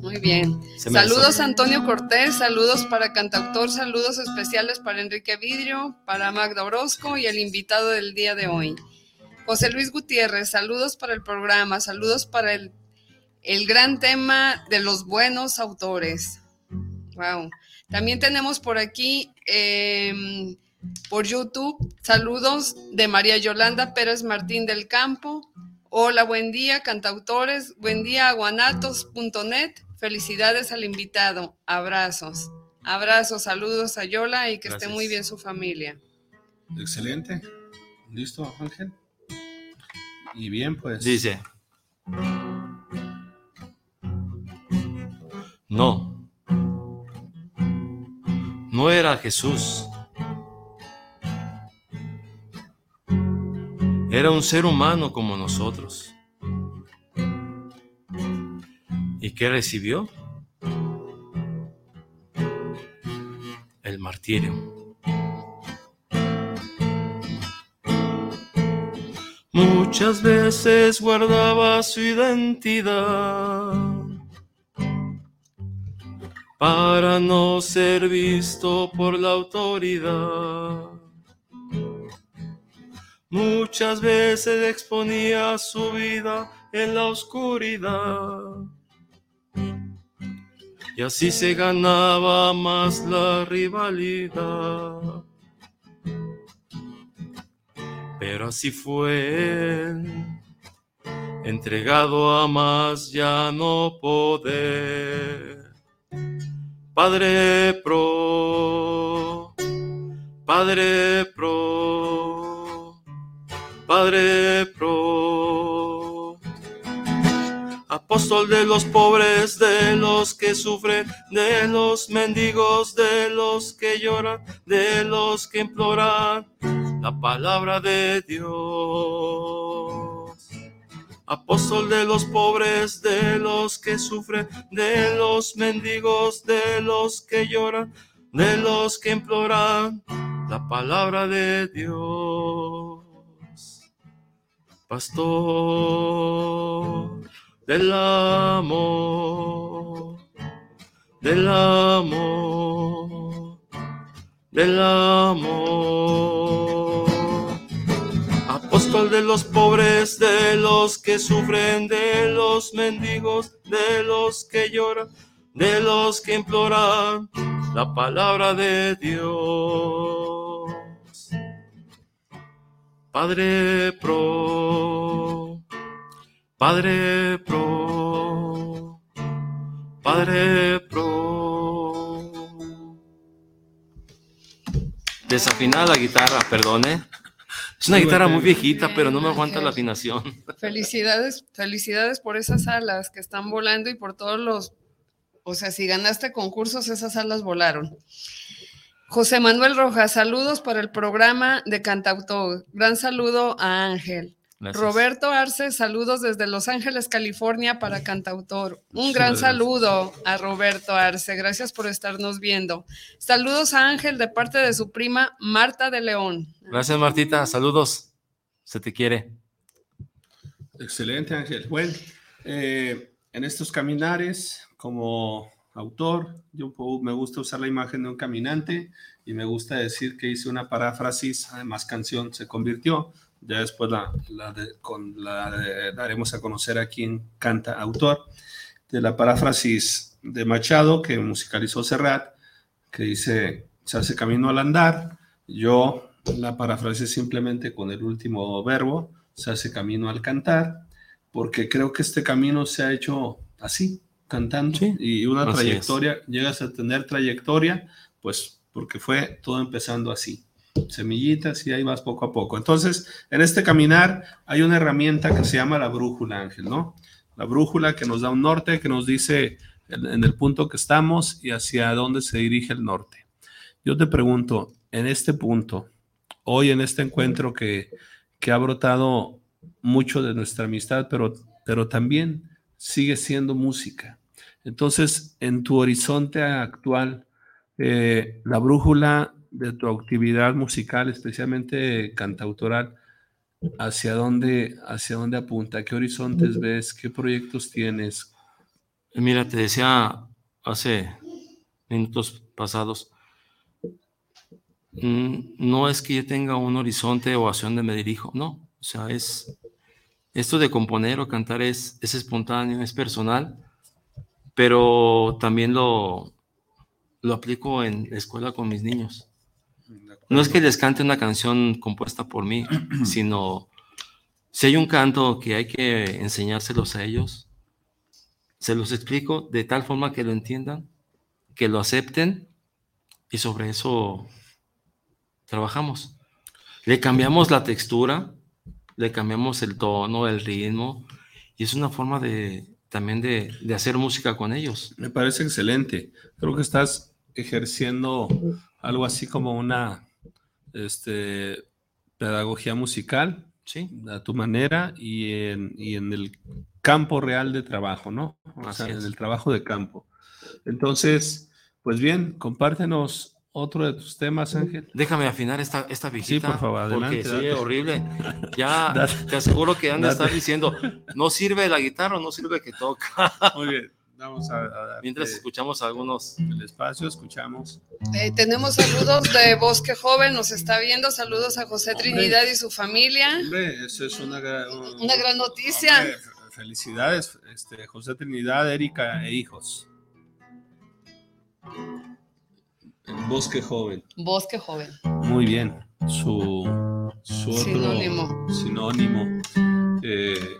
S3: Muy bien. Saludos a Antonio Cortés, saludos para Cantautor, saludos especiales para Enrique Vidrio, para Magda Orozco y el invitado del día de hoy. José Luis Gutiérrez, saludos para el programa, saludos para el, el gran tema de los buenos autores. Wow. También tenemos por aquí, em, por YouTube, saludos de María Yolanda Pérez Martín del Campo. Hola, buen día, cantautores. Buen día, aguanatos.net. Felicidades al invitado. Abrazos. Abrazos, saludos a Yola y que esté muy bien su familia.
S4: excelente. ¿Listo, Ángel? Y bien, pues.
S5: Dice. No. No era Jesús. Era un ser humano como nosotros. ¿Y qué recibió? El martirio. Muchas veces guardaba su identidad para no ser visto por la autoridad. Muchas veces exponía su vida en la oscuridad. Y así se ganaba más la rivalidad. Pero así fue entregado a más ya no poder. Padre pro, Padre pro, Padre pro. Apóstol de los pobres, de los que sufren, de los mendigos, de los que lloran, de los que imploran la palabra de Dios apóstol de los pobres, de los que sufren, de los mendigos, de los que lloran, de los que imploran la palabra de Dios. Pastor del amor, del amor, del amor de los pobres, de los que sufren, de los mendigos, de los que lloran, de los que imploran la palabra de Dios. Padre pro, Padre pro, Padre pro. Desafinada la guitarra, perdone. Es una guitarra muy viejita, pero no me aguanta la afinación.
S3: Felicidades, felicidades por esas alas que están volando y por todos los, o sea, si ganaste concursos, esas alas volaron. José Manuel Rojas, saludos para el programa de Cantautor. Gran saludo a Ángel. Roberto Arce, saludos desde Los Ángeles, California para Cantautor. Un gran saludo a Roberto Arce, gracias por estarnos viendo. Saludos a Ángel de parte de su prima Marta de León.
S5: Gracias Martita, saludos, se te quiere.
S4: Excelente Ángel. Bueno, eh, en estos caminares, como autor, yo me gusta usar la imagen de un caminante y me gusta decir que hice una paráfrasis, además canción se convirtió ya después la, con, la daremos a conocer a quien canta autor, de la paráfrasis de Machado que musicalizó Serrat, que dice, se hace camino al andar, yo la paráfrasis simplemente con el último verbo, se hace camino al cantar, porque creo que este camino se ha hecho así, cantando, y una trayectoria, llegas a tener trayectoria, pues porque fue todo empezando así semillitas y ahí vas poco a poco. Entonces, en este caminar hay una herramienta que se llama la brújula, Ángel, ¿no? La brújula que nos da un norte, que nos dice en, el punto que estamos y hacia dónde se dirige el norte. Yo te pregunto, en este punto, hoy en este encuentro que, que ha brotado mucho de nuestra amistad, pero, pero también sigue siendo música. Entonces, en tu horizonte actual, eh, la brújula de tu actividad musical, especialmente cantautoral, hacia dónde, hacia dónde apunta, qué horizontes ves, qué proyectos tienes.
S5: Mira, te decía hace minutos pasados, mm, no es que yo tenga un horizonte o hacia dónde me dirijo, no, o sea, es esto de componer o cantar es, es espontáneo, es personal, pero también lo, lo aplico en la escuela con mis niños. No es que les cante una canción compuesta por mí, sino si hay un canto que hay que enseñárselos a ellos, se los explico de tal forma que lo entiendan, que lo acepten y sobre eso trabajamos. Le cambiamos la textura, le cambiamos el tono, el ritmo y es una forma de también de, de hacer música con ellos.
S4: Me parece excelente. Creo que estás ejerciendo algo así como una este, pedagogía musical, ¿sí? a tu manera y en, y en el campo real de trabajo, ¿no? O sea, en el trabajo de campo. Entonces, pues bien, compártenos otro de tus temas, Ángel.
S5: Déjame afinar esta, esta visita.
S4: Sí, por favor, adelante.
S5: Porque sí, horrible. Ya te aseguro que anda a estar diciendo, no sirve la guitarra, no sirve que toca.
S4: Muy bien.
S5: Mientras escuchamos algunos.
S4: El espacio, escuchamos.
S3: Eh, tenemos saludos de Bosque Joven, nos está viendo. Saludos a José Trinidad y su familia.
S4: Hombre, eso es una,
S3: una gran noticia.
S4: felicidades, este, José Trinidad, Erika e hijos. Bosque Joven.
S3: Bosque Joven.
S4: Muy bien. Su, su
S3: sinónimo.
S4: Sinónimo. Eh,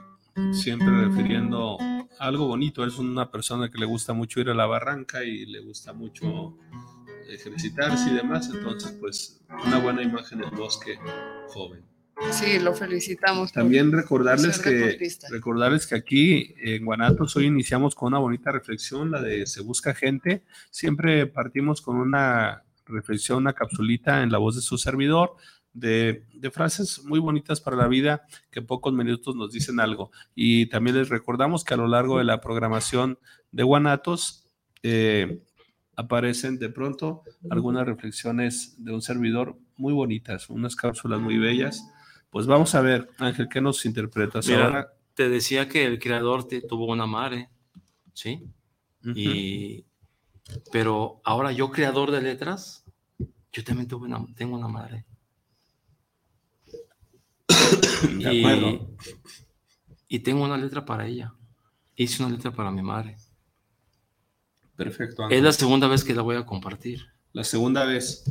S4: siempre refiriendo algo bonito. Es una persona que le gusta mucho ir a la barranca y le gusta mucho ejercitarse y demás. Entonces, pues, una buena imagen del bosque joven.
S3: Sí, lo felicitamos.
S4: También recordarles que, recordarles que aquí en Guanatos hoy iniciamos con una bonita reflexión, la de Se Busca Gente. Siempre partimos con una reflexión, una capsulita en la voz de su servidor. De, frases muy bonitas para la vida que pocos minutos nos dicen algo. Y también les recordamos que a lo largo de la programación de Guanatos eh, aparecen de pronto algunas reflexiones de un servidor muy bonitas, unas cápsulas muy bellas pues vamos a ver, Ángel, ¿qué nos interpretas ahora?
S5: Te decía que el creador te, tuvo una madre, ¿sí? y, pero ahora yo, creador de letras, yo también tuve una, tengo una madre. y, y tengo una letra para ella. Hice una letra para mi madre.
S4: Perfecto.
S5: Es la segunda vez que la voy a compartir.
S4: La segunda vez.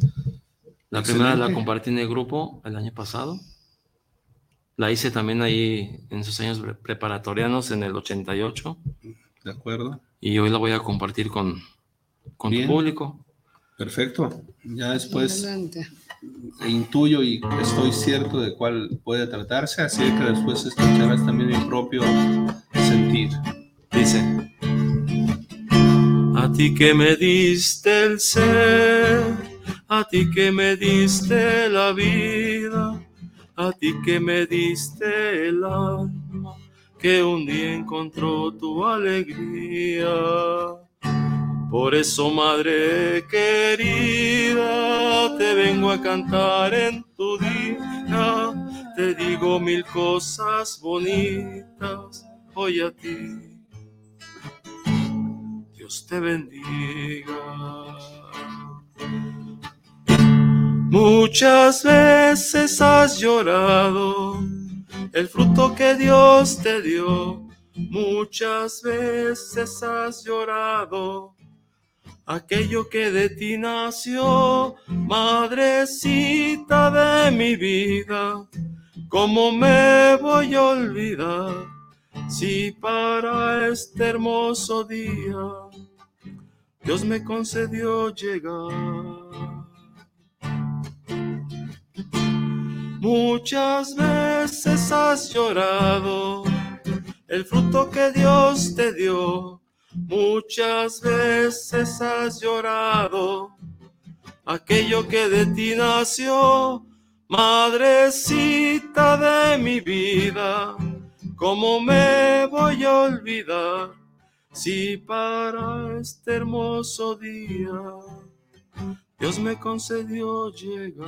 S5: La primera la compartí en el grupo el año pasado la hice también ahí en sus años preparatorianos en el 88.
S4: De acuerdo.
S5: Y hoy la voy a compartir con, con tu público.
S4: Perfecto. Ya después intuyo y estoy cierto de cuál puede tratarse, así que después escucharás también mi propio sentir.
S5: Dice, a ti que me diste el ser, a ti que me diste la vida a ti que me diste el alma, que un día encontró tu alegría. Por eso, madre querida, te vengo a cantar en tu día, te digo mil cosas bonitas hoy a ti. Dios te bendiga. Muchas veces has llorado el fruto que Dios te dio. Muchas veces has llorado aquello que de ti nació, madrecita de mi vida. ¿Cómo me voy a olvidar si para este hermoso día Dios me concedió llegar? Muchas veces has llorado el fruto que Dios te dio. Muchas veces has llorado aquello que de ti nació. Madrecita de mi vida, ¿cómo me voy a olvidar si para este hermoso día Dios me concedió llegar?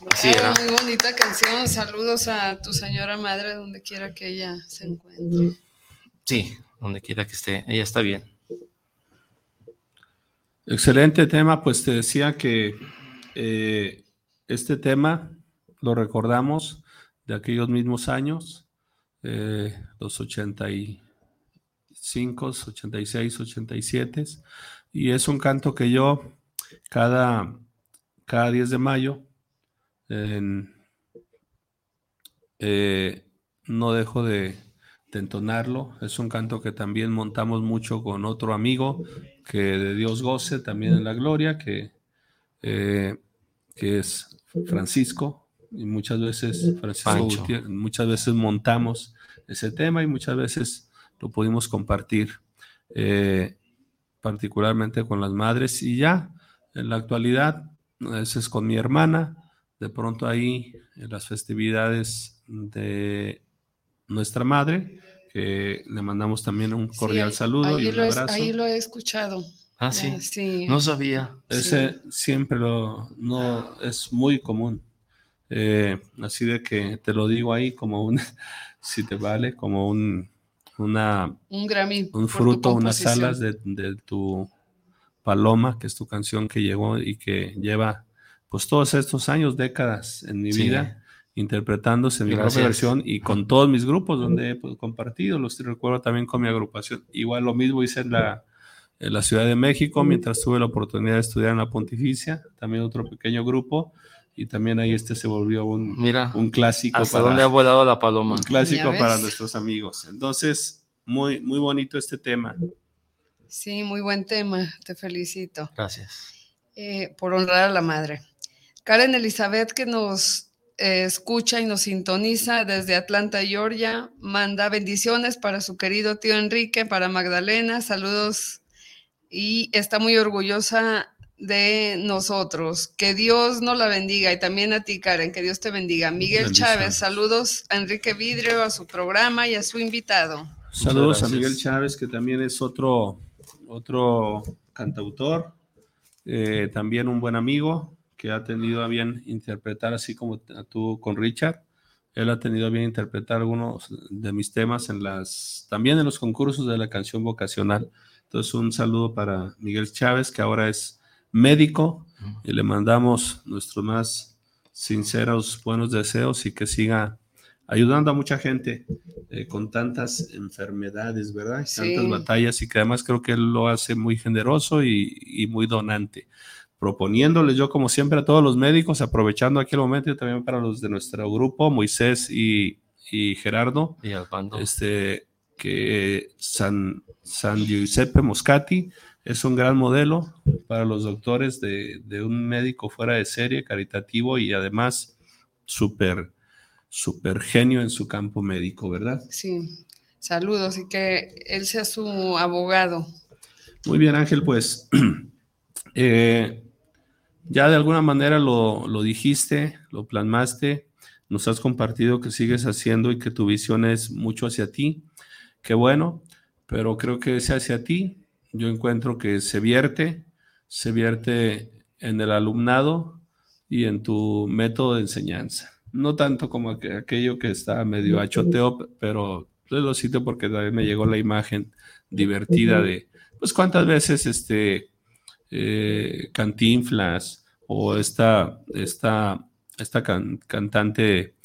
S3: Muy bonita canción. Saludos a tu señora madre, donde quiera que ella se encuentre.
S5: Sí, donde quiera que esté. Ella está bien.
S4: Excelente tema. Pues te decía que eh, este tema lo recordamos de aquellos mismos años, eh, los 85, 86, 87 y es un canto que yo cada, cada 10 de mayo eh, no dejo de, entonarlo. Es un canto que también montamos mucho con otro amigo que de Dios goce también en la gloria, que, eh, que es Francisco. Y muchas veces, Francisco muchas veces montamos ese tema y muchas veces lo pudimos compartir. Eh, particularmente con las madres, y ya en la actualidad, a veces con mi hermana, de pronto ahí en las festividades de nuestra madre, que le mandamos también un cordial saludo y un abrazo.
S3: ahí lo he escuchado.
S5: Ah, sí. No sabía.
S4: Ese siempre lo, no, es muy común. Eh, así de que te lo digo ahí como un, si te vale, como un, una,
S3: un,
S4: un fruto, unas alas de, tu Paloma, que es tu canción que llegó y que lleva pues todos estos años, décadas en mi vida, interpretándose en mi propia versión y con todos mis grupos donde he pues, compartido, los recuerdo también con mi agrupación. Igual lo mismo hice en la, en la Ciudad de México, mientras tuve la oportunidad de estudiar en la Pontificia, también otro pequeño grupo, y también ahí este se volvió un,
S5: Mira,
S4: un clásico.
S5: hasta
S4: para-
S5: dónde ha volado la paloma.
S4: un clásico para nuestros amigos. Entonces, muy, muy bonito este tema.
S3: Sí, muy buen tema, te felicito.
S5: Gracias.
S3: eh, por honrar a la madre. Karen Elizabeth, que nos eh, escucha y nos sintoniza desde Atlanta, Georgia, manda bendiciones para su querido tío Enrique, para Magdalena, saludos y está muy orgullosa de nosotros. Que Dios nos la bendiga y también a ti, Karen, que Dios te bendiga. Miguel. Chávez, saludos a Enrique Vidrio, a su programa y a su invitado.
S4: Saludos a. Miguel Chávez, que también es otro, otro cantautor, eh, también un buen amigo que ha tenido a bien interpretar, así como tú con Richard. Él ha tenido a bien interpretar algunos de mis temas en las, también en los concursos de la canción vocacional. Entonces, un saludo para Miguel Chávez, que ahora es médico, y le mandamos nuestros más sinceros buenos deseos y que siga ayudando a mucha gente eh, con tantas enfermedades, ¿verdad? Y
S3: Sí.
S4: Tantas batallas y que además creo que él lo hace muy generoso y, y muy donante. Proponiéndoles yo, como siempre, a todos los médicos, aprovechando aquí el momento y también para los de nuestro grupo, Moisés y, y Gerardo,
S5: Y
S4: este, que San, San Giuseppe Moscati es un gran modelo para los doctores de, de un médico fuera de serie, caritativo y además súper, súper genio en su campo médico, ¿verdad?
S3: Sí, saludos y que él sea su abogado.
S4: Muy bien, Ángel, pues eh, ya de alguna manera lo, lo dijiste, lo plasmaste, nos has compartido que sigues haciendo y que tu visión es mucho hacia ti. Qué bueno, pero creo que ese hacia ti, yo encuentro que se vierte, se vierte en el alumnado y en tu método de enseñanza. No tanto como aqu- aquello que está medio achoteo, pero lo cito porque también me llegó la imagen divertida de, pues cuántas veces este eh, Cantinflas o esta, esta, esta can- cantante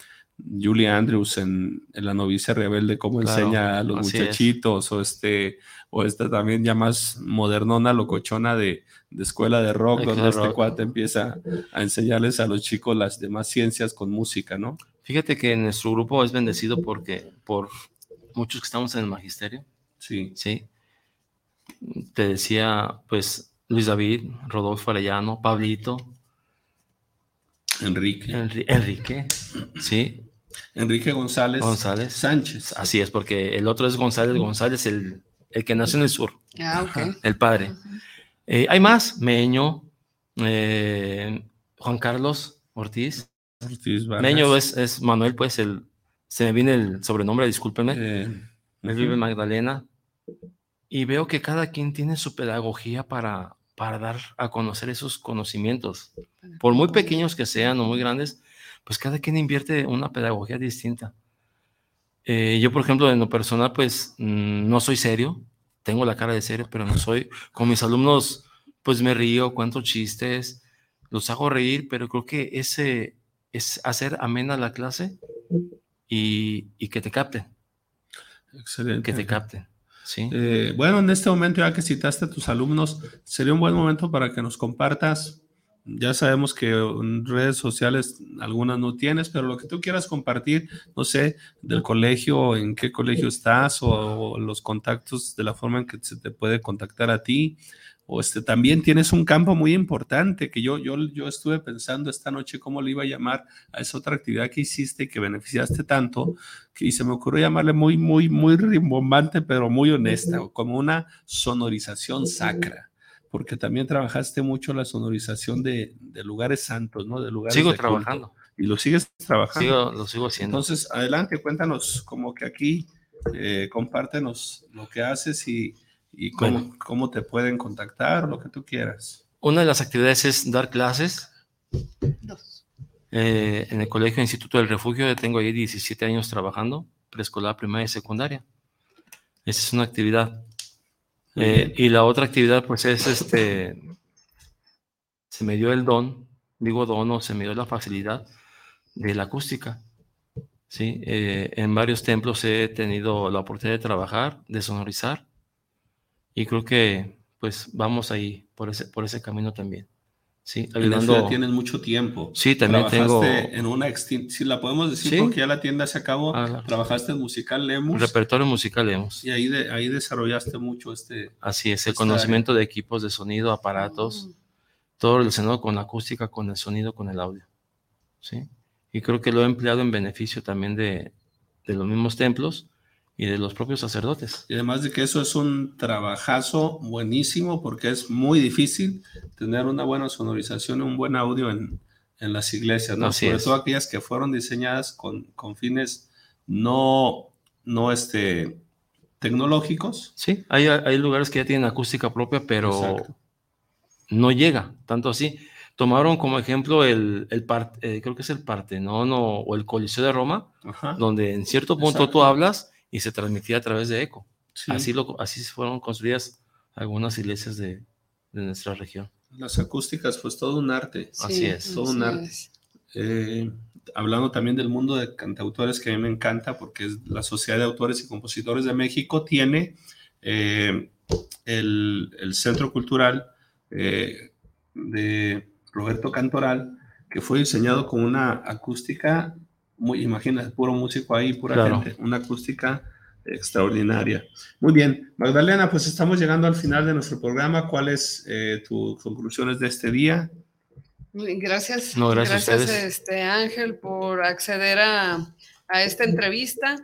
S4: Julie Andrews en, en La novicia rebelde, cómo
S5: Claro,
S4: enseña a los
S5: es.
S4: muchachitos, o este, o esta también ya más modernona, locochona de, de escuela de rock,
S5: Ay,
S4: donde este cuate empieza a enseñarles a los chicos las demás ciencias con música, ¿no?
S5: Fíjate que nuestro grupo es bendecido porque por muchos que estamos en el magisterio,
S4: Sí,
S5: ¿sí? Te decía, pues, Luis David, Rodolfo Arellano, Pablito,
S4: Enrique.
S5: Enri- Enrique, ¿sí?
S4: Enrique González,
S5: González.
S4: Sánchez.
S5: Así es, porque el otro es González González, el, el que nació en el sur,
S3: Ah, ok.
S5: el padre. Eh, hay más, Meño, eh, Juan Carlos Ortiz.
S4: Ortiz.
S5: Meño es, es Manuel, pues, el, se me viene el sobrenombre, discúlpenme.
S4: Eh,
S5: Él vive en Magdalena. Y veo que cada quien tiene su pedagogía para, para dar a conocer esos conocimientos. Por muy pequeños que sean o muy grandes, pues cada quien invierte una pedagogía distinta. Eh, yo, por ejemplo, en lo personal, pues mm, no soy serio, tengo la cara de serio, pero no soy. Con mis alumnos, pues me río, cuento chistes, los hago reír, pero creo que ese es hacer amena la clase y, y que te capten,
S4: excelente.
S5: que te capten. ¿Sí?
S4: Eh, bueno, en este momento, ya que citaste a tus alumnos, sería un buen momento para que nos compartas. Ya sabemos que en redes sociales algunas no tienes, pero lo que tú quieras compartir, no sé, del colegio, en qué colegio estás o, o los contactos de la forma en que se te puede contactar a ti. O este, también tienes un campo muy importante que yo, yo, yo estuve pensando esta noche cómo le iba a llamar a esa otra actividad que hiciste y que beneficiaste tanto, que, y se me ocurrió llamarle muy, muy, muy rimbombante, pero muy honesta, como una sonorización sacra, porque también trabajaste mucho la sonorización de, de lugares santos, ¿no? De lugares
S5: Sigo
S4: de culto.
S5: trabajando,
S4: Y lo sigues trabajando.
S5: sigo, lo sigo haciendo.
S4: Entonces, adelante, cuéntanos como que aquí, eh, compártenos lo que haces y, y cómo,
S5: Bueno.
S4: cómo te pueden contactar, lo que tú quieras.
S5: Una de las actividades es dar clases. Eh, en el Colegio Instituto del Refugio ya tengo ahí 17 años trabajando, preescolar, primaria y secundaria. Esa es una actividad. Eh, y la otra actividad, pues es este, se me dio el don, digo don o se me dio la facilidad de la acústica. Sí, Eh, en varios templos he tenido la oportunidad de trabajar, de sonorizar, y creo que pues vamos ahí por ese, por ese camino también. Sí,
S4: En eso
S5: ayudando.
S4: ya tienes mucho tiempo.
S5: Sí, también tengo
S4: Trabajaste en una extin- si la podemos decir
S5: Sí.
S4: porque ya la tienda se acabó,
S5: Ah, claro.
S4: trabajaste en musical Lemus
S5: repertorio musical, hemos.
S4: y ahí, de, ahí desarrollaste mucho este...
S5: Así es, el
S4: Esta
S5: conocimiento de equipos de sonido, aparatos, todo relacionado con la acústica, con el sonido, con el audio. ¿sí? Y creo que lo he empleado en beneficio también de, de los mismos templos y de los propios sacerdotes.
S4: Y además de que eso es un trabajazo buenísimo porque es muy difícil tener una buena sonorización, un buen audio en, en las iglesias, ¿no?
S5: Así
S4: Sobre
S5: es.
S4: todo aquellas que fueron diseñadas con, con fines no, no este, tecnológicos.
S5: Sí, hay, hay lugares que ya tienen acústica propia, pero
S4: Exacto.
S5: no llega tanto así. Tomaron como ejemplo el, el eh, creo que es el Partenón o, o el Coliseo de Roma,
S4: Ajá.
S5: donde en cierto punto
S4: Exacto.
S5: tú hablas y se transmitía a través de eco.
S4: Sí.
S5: Así, lo, así fueron construidas algunas iglesias de, de nuestra región.
S4: Las acústicas, pues todo un arte.
S5: Así es.
S4: todo un arte.
S3: es.
S4: Eh, hablando también del mundo de cantautores que a mí me encanta porque es la Sociedad de Autores y Compositores de México tiene eh, el, el Centro Cultural eh, de Roberto Cantoral que fue diseñado con una acústica muy, imagínate, puro músico ahí, pura
S5: Claro.
S4: gente, una acústica extraordinaria. Muy bien, Magdalena, pues estamos llegando al final de nuestro programa. ¿Cuáles eh, tus conclusiones de este día?
S3: Gracias.
S5: No, gracias a ustedes.
S3: este, Ángel, por acceder a, a esta entrevista.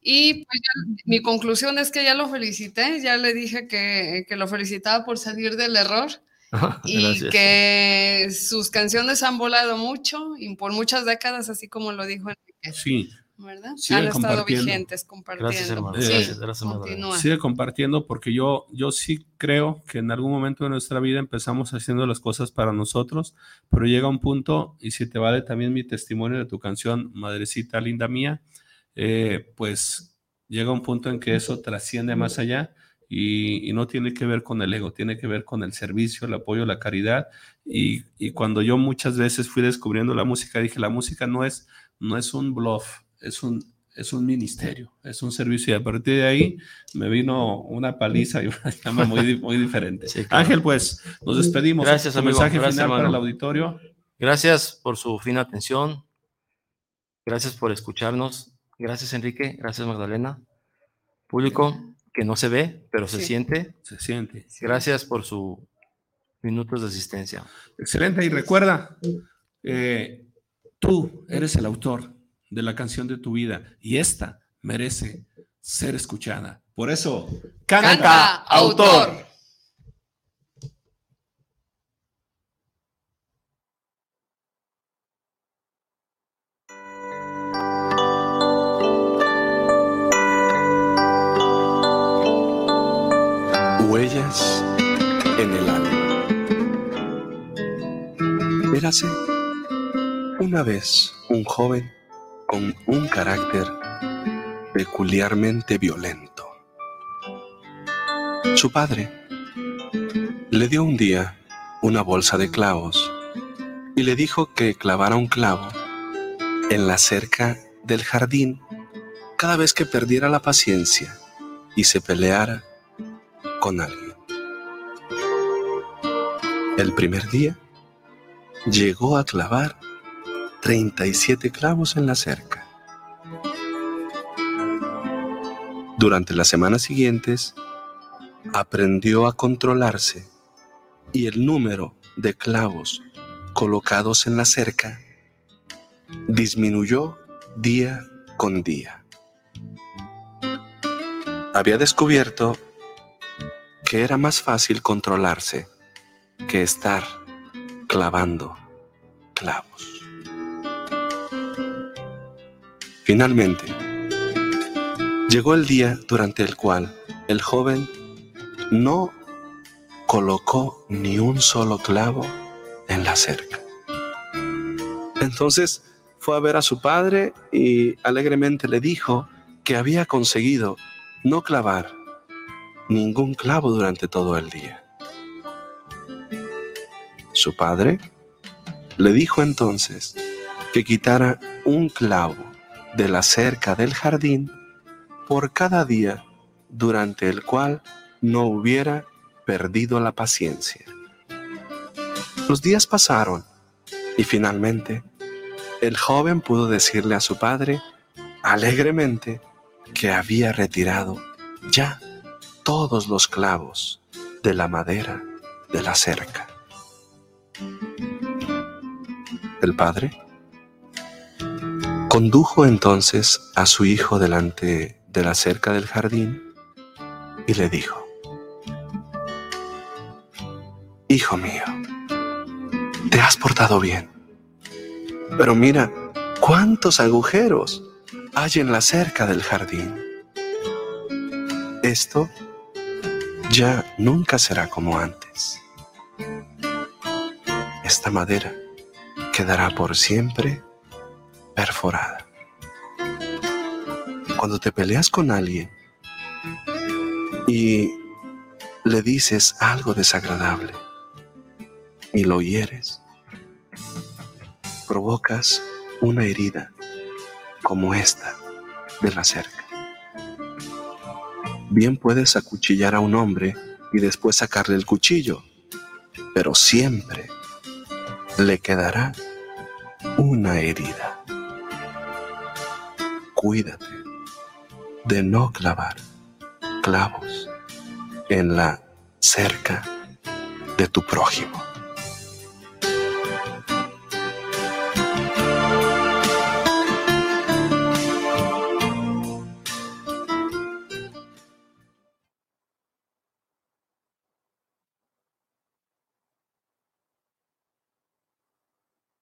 S3: Y pues ya- mi conclusión es que ya lo felicité, ya le dije que, que lo felicitaba por salir del error y
S5: Gracias.
S3: que sus canciones han volado mucho y por muchas décadas, así como lo dijo Enrique,
S4: Sí,
S3: ¿verdad?
S4: Siguen
S3: han estado
S4: compartiendo.
S3: vigentes compartiendo.
S5: Gracias, hermano.
S3: Sí,
S5: Gracias, gracias, Magdalena.
S3: continúa.
S4: sigue compartiendo porque yo, yo sí creo que en algún momento de nuestra vida empezamos haciendo las cosas para nosotros, pero llega un punto, y si te vale también mi testimonio de tu canción, Madrecita Linda Mía, eh, pues llega un punto en que eso trasciende más allá y, y no tiene que ver con el ego, tiene que ver con el servicio, el apoyo, la caridad. Y, y cuando yo muchas veces fui descubriendo la música, dije, la música no es, no es un bluff, es un, es un ministerio, es un servicio. Y a partir de ahí me vino una paliza y una llama muy, muy diferente.
S5: Sí, claro.
S4: Ángel, pues nos despedimos.
S5: Gracias, amigo.
S4: mensaje
S5: Gracias,
S4: final para el
S5: hermano.
S4: auditorio.
S5: Gracias por su fina atención. Gracias por escucharnos. Gracias, Enrique. Gracias, Magdalena. Público que no se ve, pero se
S3: Sí.
S5: siente.
S4: Se siente.
S5: Gracias por sus minutos de asistencia.
S4: Excelente. Y recuerda, eh, tú eres el autor de la canción de tu vida y esta merece ser escuchada. Por eso, canta.
S3: Canta, autor.
S2: Huellas en el alma. Érase una vez un joven con un carácter peculiarmente violento. Su padre le dio un día una bolsa de clavos y le dijo que clavara un clavo en la cerca del jardín cada vez que perdiera la paciencia y se peleara con alguien. El primer día llegó a clavar 37 clavos en la cerca. Durante las semanas siguientes aprendió a controlarse y el número de clavos colocados en la cerca disminuyó día con día. Había descubierto que era más fácil controlarse que estar clavando clavos. Finalmente, llegó el día durante el cual el joven no colocó ni un solo clavo en la cerca. Entonces fue a ver a su padre y alegremente le dijo que había conseguido no clavar ningún clavo durante todo el día. Su padre le dijo entonces que quitara un clavo de la cerca del jardín por cada día durante el cual no hubiera perdido la paciencia. Los días pasaron y finalmente el joven pudo decirle a su padre alegremente que había retirado ya todos los clavos de la madera de la cerca. El padre condujo entonces a su hijo delante de la cerca del jardín y le dijo, Hijo mío, te has portado bien, pero mira cuántos agujeros hay en la cerca del jardín. Esto ya nunca será como antes. Esta madera quedará por siempre perforada. Cuando te peleas con alguien y le dices algo desagradable y lo hieres, provocas una herida como esta de la cerca. Bien puedes acuchillar a un hombre y después sacarle el cuchillo, pero siempre le quedará una herida. Cuídate de no clavar clavos en la cerca de tu prójimo.